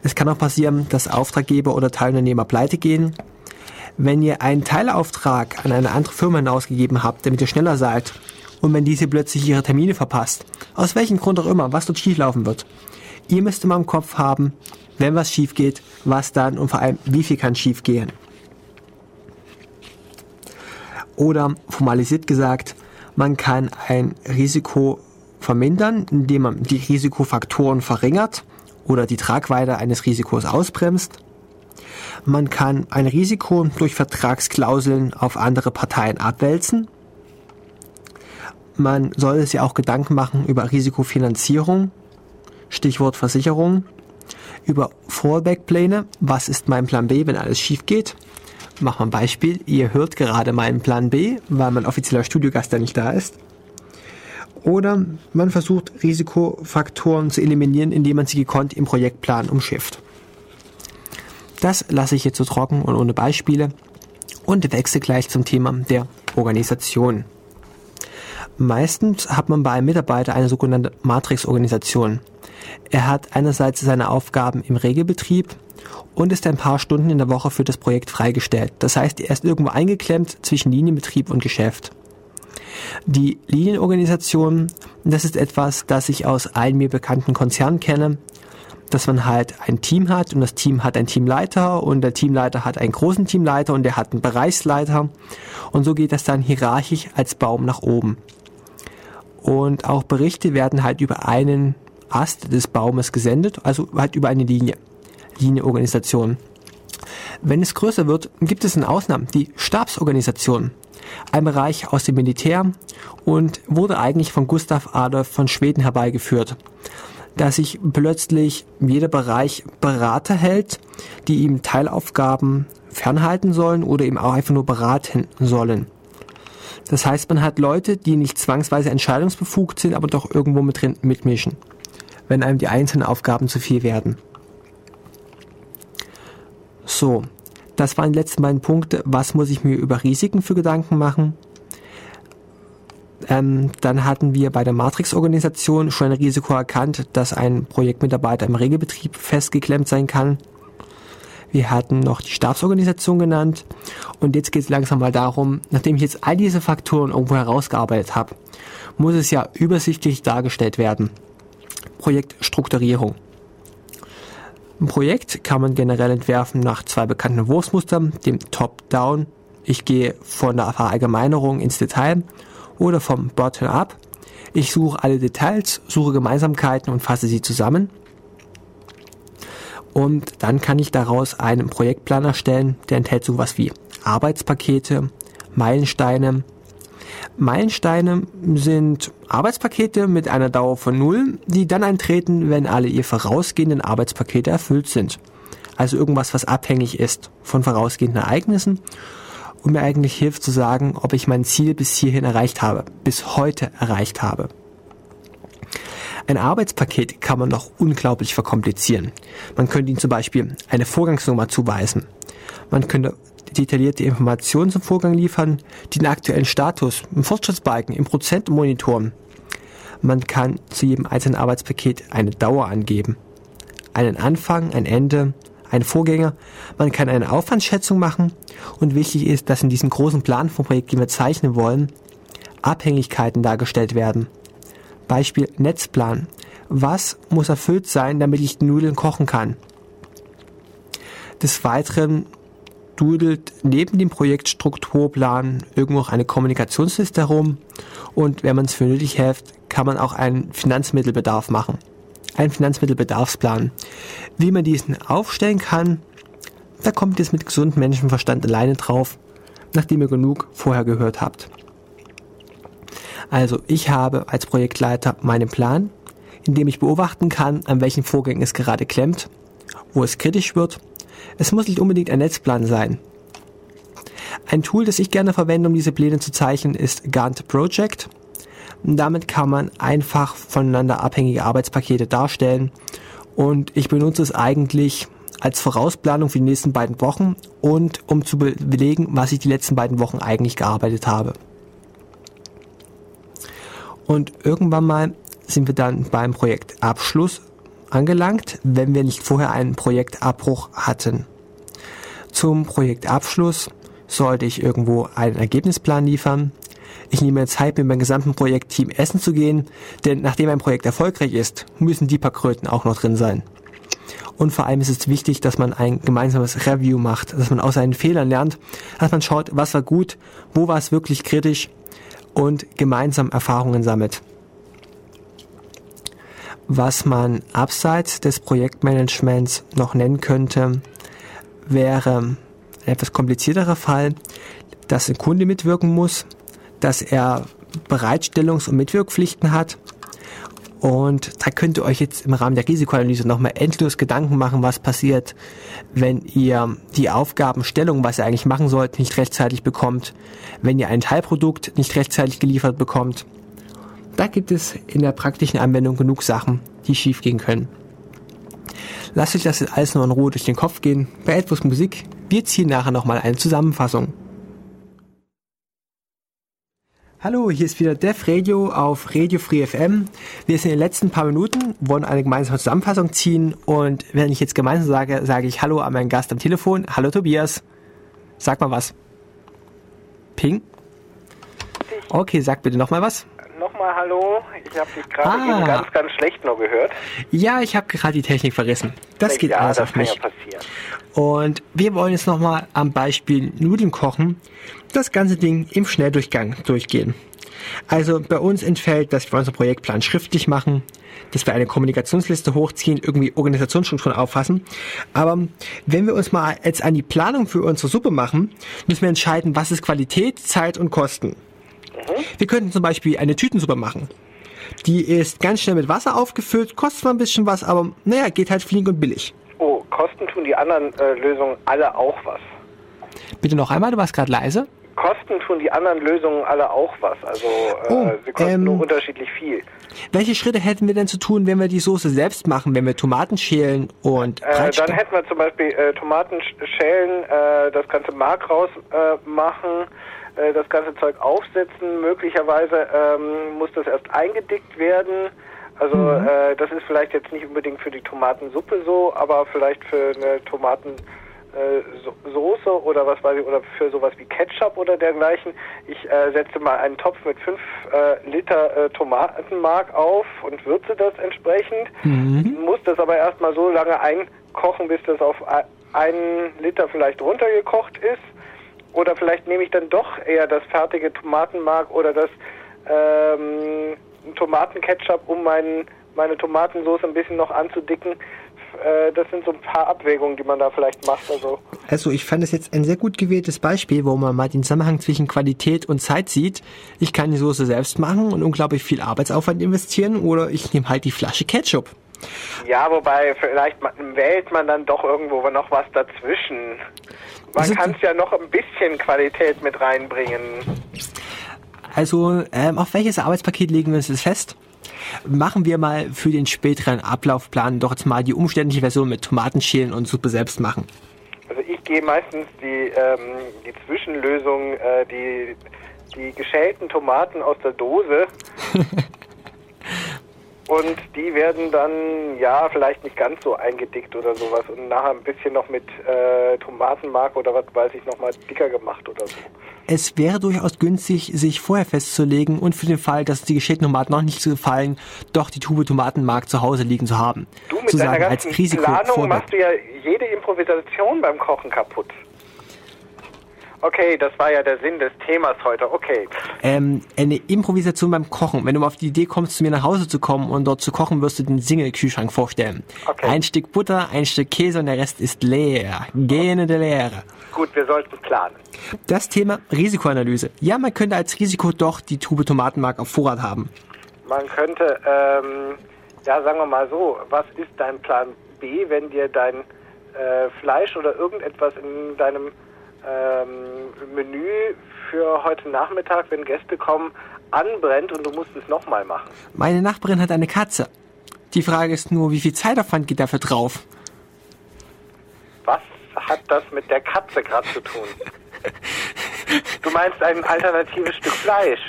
Es kann auch passieren, dass Auftraggeber oder Teilunternehmer pleite gehen. Wenn ihr einen Teilauftrag an eine andere Firma hinausgegeben habt, damit ihr schneller seid, und wenn diese plötzlich ihre Termine verpasst, aus welchem Grund auch immer, was dort schieflaufen wird, ihr müsst immer im Kopf haben, wenn was schief geht, was dann und vor allem wie viel kann schief gehen. Oder formalisiert gesagt, man kann ein Risiko vermindern, indem man die Risikofaktoren verringert oder die Tragweite eines Risikos ausbremst. Man kann ein Risiko durch Vertragsklauseln auf andere Parteien abwälzen. Man soll sich auch Gedanken machen über Risikofinanzierung, Stichwort Versicherung, über Fallback-Pläne, was ist mein Plan B, wenn alles schief geht Mach mal ein Beispiel. Ihr hört gerade meinen Plan B, weil mein offizieller Studiogast da nicht da ist. Oder man versucht Risikofaktoren zu eliminieren, indem man sie gekonnt im Projektplan umschifft. Das lasse ich jetzt so trocken und ohne Beispiele und wechsle gleich zum Thema der Organisation. Meistens hat man bei einem Mitarbeiter eine sogenannte Matrix-Organisation. Er hat einerseits seine Aufgaben im Regelbetrieb und ist ein paar Stunden in der Woche für das Projekt freigestellt. Das heißt, er ist irgendwo eingeklemmt zwischen Linienbetrieb und Geschäft. Die Linienorganisation, das ist etwas, das ich aus allen mir bekannten Konzernen kenne, dass man halt ein Team hat und das Team hat einen Teamleiter und der Teamleiter hat einen großen Teamleiter und der hat einen Bereichsleiter und so geht das dann hierarchisch als Baum nach oben. Und auch Berichte werden halt über einen Ast des Baumes gesendet, also halt über eine Linie. Linieorganisation. Wenn es größer wird, gibt es in Ausnahmen die Stabsorganisation, ein Bereich aus dem Militär und wurde eigentlich von Gustav Adolf von Schweden herbeigeführt, dass sich plötzlich jeder Bereich Berater hält, die ihm Teilaufgaben fernhalten sollen oder ihm auch einfach nur beraten sollen. Das heißt, man hat Leute, die nicht zwangsweise entscheidungsbefugt sind, aber doch irgendwo mit drin mitmischen, wenn einem die einzelnen Aufgaben zu viel werden. So, das waren die letzten beiden Punkte. Was muss ich mir über Risiken für Gedanken machen? Ähm, dann hatten wir bei der Matrix-Organisation schon ein Risiko erkannt, dass ein Projektmitarbeiter im Regelbetrieb festgeklemmt sein kann. Wir hatten noch die Stabsorganisation genannt. Und jetzt geht es langsam mal darum, nachdem ich jetzt all diese Faktoren irgendwo herausgearbeitet habe, muss es ja übersichtlich dargestellt werden. Projektstrukturierung. Ein Projekt kann man generell entwerfen nach zwei bekannten Wurfsmustern, dem Top-Down, ich gehe von der Verallgemeinerung ins Detail, oder vom Bottom-Up, ich suche alle Details, suche Gemeinsamkeiten und fasse sie zusammen. Und dann kann ich daraus einen Projektplan erstellen, der enthält sowas wie Arbeitspakete, Meilensteine. Meilensteine sind Arbeitspakete mit einer Dauer von null, die dann eintreten, wenn alle ihr vorausgehenden Arbeitspakete erfüllt sind. Also irgendwas, was abhängig ist von vorausgehenden Ereignissen und mir eigentlich hilft zu sagen, ob ich mein Ziel bis hierhin erreicht habe, bis heute erreicht habe. Ein Arbeitspaket kann man noch unglaublich verkomplizieren. Man könnte ihm zum Beispiel eine Vorgangsnummer zuweisen. Man könnte detaillierte Informationen zum Vorgang liefern, den aktuellen Status im Fortschrittsbalken, im Prozent monitoren. Man kann zu jedem einzelnen Arbeitspaket eine Dauer angeben. Einen Anfang, ein Ende, einen Vorgänger. Man kann eine Aufwandsschätzung machen und wichtig ist, dass in diesem großen Plan vom Projekt, den wir zeichnen wollen, Abhängigkeiten dargestellt werden. Beispiel Netzplan. Was muss erfüllt sein, damit ich Nudeln kochen kann? Des Weiteren dudelt neben dem Projektstrukturplan irgendwo noch eine Kommunikationsliste herum und wenn man es für nötig hält, kann man auch einen Finanzmittelbedarf machen. Ein Finanzmittelbedarfsplan. Wie man diesen aufstellen kann, da kommt es mit gesundem Menschenverstand alleine drauf, nachdem ihr genug vorher gehört habt. Also ich habe als Projektleiter meinen Plan, in dem ich beobachten kann, an welchen Vorgängen es gerade klemmt, wo es kritisch wird. Es muss nicht unbedingt ein Netzplan sein. Ein Tool, das ich gerne verwende, um diese Pläne zu zeichnen, ist Gantt Project. damit kann man einfach voneinander abhängige Arbeitspakete darstellen und ich benutze es eigentlich als Vorausplanung für die nächsten beiden Wochen und um zu belegen, was ich die letzten beiden Wochen eigentlich gearbeitet habe. Und irgendwann mal sind wir dann beim Projektabschluss angelangt, wenn wir nicht vorher einen Projektabbruch hatten. Zum Projektabschluss sollte ich irgendwo einen Ergebnisplan liefern. Ich nehme mir Zeit, mit meinem gesamten Projektteam essen zu gehen, denn nachdem ein Projekt erfolgreich ist, müssen die paar Kröten auch noch drin sein. Und vor allem ist es wichtig, dass man ein gemeinsames Review macht, dass man aus seinen Fehlern lernt, dass man schaut, was war gut, wo war es wirklich kritisch und gemeinsam Erfahrungen sammelt. Was man abseits des Projektmanagements noch nennen könnte, wäre ein etwas komplizierterer Fall, dass ein Kunde mitwirken muss, dass er Bereitstellungs- und Mitwirkpflichten hat und da könnt ihr euch jetzt im Rahmen der Risikoanalyse nochmal endlos Gedanken machen, was passiert, wenn ihr die Aufgabenstellung, was ihr eigentlich machen sollt, nicht rechtzeitig bekommt, wenn ihr ein Teilprodukt nicht rechtzeitig geliefert bekommt. Da gibt es in der praktischen Anwendung genug Sachen, die schiefgehen können. Lasst euch das jetzt alles nur in Ruhe durch den Kopf gehen. Bei etwas Musik, wir ziehen nachher nochmal eine Zusammenfassung. Hallo, hier ist wieder Dev Radio auf Radio Free FM. Wir sind in den letzten paar Minuten, wollen eine gemeinsame Zusammenfassung ziehen und wenn ich jetzt gemeinsam sage, sage ich Hallo an meinen Gast am Telefon. Hallo Tobias. Sag mal was. Ping? Okay, sag bitte nochmal was. Nochmal Hallo. Ich habe dich gerade ah. eben ganz, ganz schlecht nur gehört. Ja, ich habe gerade die Technik verrissen. Das geht ja, alles das auf mich. Ja. Und wir wollen jetzt nochmal am Beispiel Nudeln kochen das ganze Ding im Schnelldurchgang durchgehen. Also bei uns entfällt, dass wir unseren Projektplan schriftlich machen, dass wir eine Kommunikationsliste hochziehen, irgendwie Organisationsstrukturen auffassen. Aber wenn wir uns mal jetzt an die Planung für unsere Suppe machen, müssen wir entscheiden, was ist Qualität, Zeit und Kosten. Mhm. Wir könnten zum Beispiel eine Tütensuppe machen. Die ist ganz schnell mit Wasser aufgefüllt, kostet zwar ein bisschen was, aber naja, geht halt flink und billig. Oh, Kosten tun die anderen äh, Lösungen alle auch was. Bitte noch einmal, du warst gerade leise. Kosten tun die anderen Lösungen alle auch was. Also äh, oh, sie kosten ähm, nur unterschiedlich viel. Welche Schritte hätten wir denn zu tun, wenn wir die Soße selbst machen, wenn wir Tomaten schälen und äh, Dann hätten wir zum Beispiel äh, Tomaten schälen, äh, das ganze Mark rausmachen, äh, das ganze Zeug aufsetzen. Möglicherweise ähm, muss das erst eingedickt werden. Also mhm. äh, das ist vielleicht jetzt nicht unbedingt für die Tomatensuppe so, aber vielleicht für eine Tomaten äh, Soße oder was weiß ich, oder für sowas wie Ketchup oder dergleichen. Ich äh, setze mal einen Topf mit 5 äh, Liter äh, Tomatenmark auf und würze das entsprechend. Mhm. Muss das aber erstmal so lange einkochen, bis das auf einen Liter vielleicht runtergekocht ist. Oder vielleicht nehme ich dann doch eher das fertige Tomatenmark oder das ähm, Tomatenketchup, um meinen, meine Tomatensauce ein bisschen noch anzudicken. Äh, das sind so ein paar Abwägungen, die man da vielleicht macht. Also. also ich fand es jetzt ein sehr gut gewähltes Beispiel, wo man mal den Zusammenhang zwischen Qualität und Zeit sieht. Ich kann die Soße selbst machen und unglaublich viel Arbeitsaufwand investieren oder ich nehme halt die Flasche Ketchup. Ja, wobei vielleicht wählt man dann doch irgendwo noch was dazwischen. Man kann es ja noch ein bisschen Qualität mit reinbringen. Also, ähm, auf welches Arbeitspaket legen wir uns das fest? Machen wir mal für den späteren Ablaufplan doch jetzt mal die umständliche Version mit Tomatenschälen und Suppe selbst machen. Also ich gehe meistens die, ähm, die Zwischenlösung, äh, die, die geschälten Tomaten aus der Dose Und die werden dann, ja, vielleicht nicht ganz so eingedickt oder sowas und nachher ein bisschen noch mit äh, Tomatenmark oder was weiß ich nochmal dicker gemacht oder so. Es wäre durchaus günstig, sich vorher festzulegen und für den Fall, dass die geschälten Tomaten noch nicht so gefallen, doch die Tube Tomatenmark zu Hause liegen zu haben. Du mit deiner ganzen als Risiko Planung machst du ja jede Improvisation beim Kochen kaputt. Okay, das war ja der Sinn des Themas heute. Okay. Ähm, eine Improvisation beim Kochen. Wenn du mal auf die Idee kommst, zu mir nach Hause zu kommen und dort zu kochen, wirst du den Single-Kühlschrank vorstellen. Okay. Ein Stück Butter, ein Stück Käse und der Rest ist leer. Gene der Leere. Gut, wir sollten planen. Das Thema Risikoanalyse. Ja, man könnte als Risiko doch die Tube Tomatenmark auf Vorrat haben. Man könnte, ähm, ja, sagen wir mal so, was ist dein Plan B, wenn dir dein äh, Fleisch oder irgendetwas in deinem ähm, Menü für heute Nachmittag, wenn Gäste kommen, anbrennt und du musst es nochmal machen. Meine Nachbarin hat eine Katze. Die Frage ist nur, wie viel Zeitaufwand geht dafür drauf? Was hat das mit der Katze gerade zu tun? du meinst ein alternatives Stück Fleisch?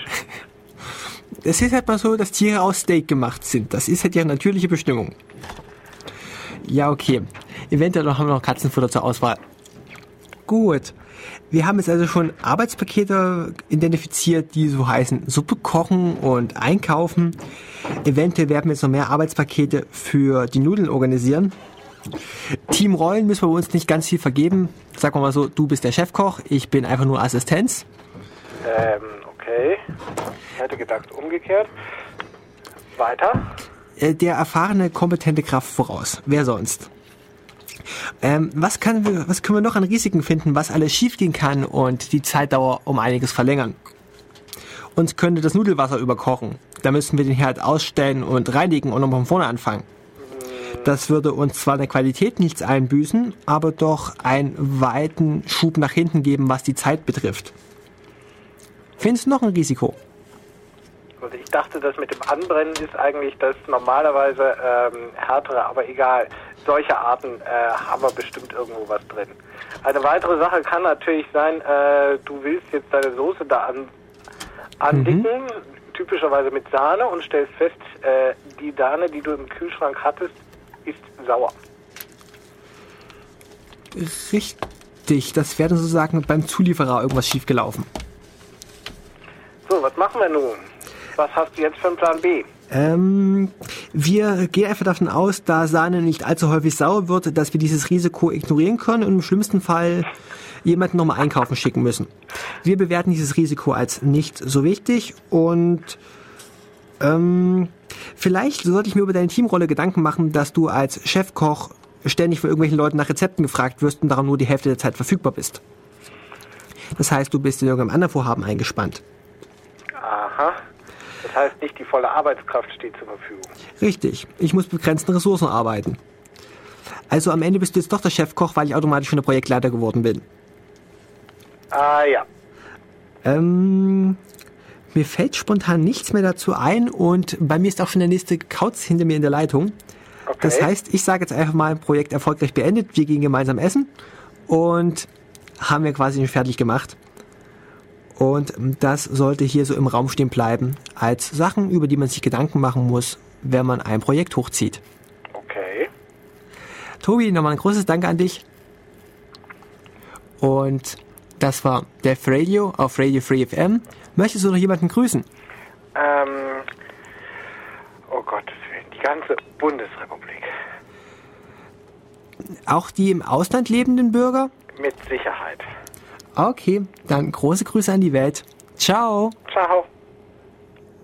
Es ist halt mal so, dass Tiere aus Steak gemacht sind. Das ist halt ihre natürliche Bestimmung. Ja, okay. Eventuell haben wir noch Katzenfutter zur Auswahl. Gut. Wir haben jetzt also schon Arbeitspakete identifiziert, die so heißen Suppe kochen und einkaufen. Eventuell werden wir jetzt noch mehr Arbeitspakete für die Nudeln organisieren. Teamrollen müssen wir uns nicht ganz viel vergeben. Sagen wir mal so, du bist der Chefkoch, ich bin einfach nur Assistenz. Ähm, okay. Ich hätte gedacht umgekehrt. Weiter. Äh, der erfahrene, kompetente Kraft voraus. Wer sonst? Ähm, was, kann wir, was können wir noch an Risiken finden, was alles schiefgehen kann und die Zeitdauer um einiges verlängern? Uns könnte das Nudelwasser überkochen. Da müssten wir den Herd ausstellen und reinigen und nochmal von vorne anfangen. Das würde uns zwar der Qualität nichts einbüßen, aber doch einen weiten Schub nach hinten geben, was die Zeit betrifft. Findest du noch ein Risiko? Also ich dachte, das mit dem Anbrennen ist eigentlich das normalerweise ähm, härtere, aber egal solche Arten äh, haben wir bestimmt irgendwo was drin. Eine weitere Sache kann natürlich sein, äh, du willst jetzt deine Soße da an, andicken, mhm. typischerweise mit Sahne und stellst fest, äh, die Sahne, die du im Kühlschrank hattest, ist sauer. Richtig, das wäre sozusagen beim Zulieferer irgendwas schiefgelaufen. So, was machen wir nun? Was hast du jetzt für einen Plan B? Ähm, wir gehen einfach davon aus, da Sahne nicht allzu häufig sauer wird, dass wir dieses Risiko ignorieren können und im schlimmsten Fall jemanden nochmal einkaufen schicken müssen. Wir bewerten dieses Risiko als nicht so wichtig und ähm, vielleicht sollte ich mir über deine Teamrolle Gedanken machen, dass du als Chefkoch ständig von irgendwelchen Leuten nach Rezepten gefragt wirst und daran nur die Hälfte der Zeit verfügbar bist. Das heißt, du bist in irgendeinem anderen Vorhaben eingespannt. Aha. Das heißt, nicht die volle Arbeitskraft steht zur Verfügung. Richtig. Ich muss mit begrenzten Ressourcen arbeiten. Also am Ende bist du jetzt doch der Chefkoch, weil ich automatisch schon der Projektleiter geworden bin. Ah ja. Ähm, mir fällt spontan nichts mehr dazu ein und bei mir ist auch schon der nächste Kauz hinter mir in der Leitung. Okay. Das heißt, ich sage jetzt einfach mal, Projekt erfolgreich beendet, wir gehen gemeinsam essen und haben wir quasi schon fertig gemacht. Und das sollte hier so im Raum stehen bleiben, als Sachen, über die man sich Gedanken machen muss, wenn man ein Projekt hochzieht. Okay. Tobi, nochmal ein großes Dank an dich. Und das war Def Radio auf Radio Free FM. Möchtest du noch jemanden grüßen? Ähm, oh Gott, die ganze Bundesrepublik. Auch die im Ausland lebenden Bürger? Mit Sicherheit. Okay, dann große Grüße an die Welt. Ciao. Ciao.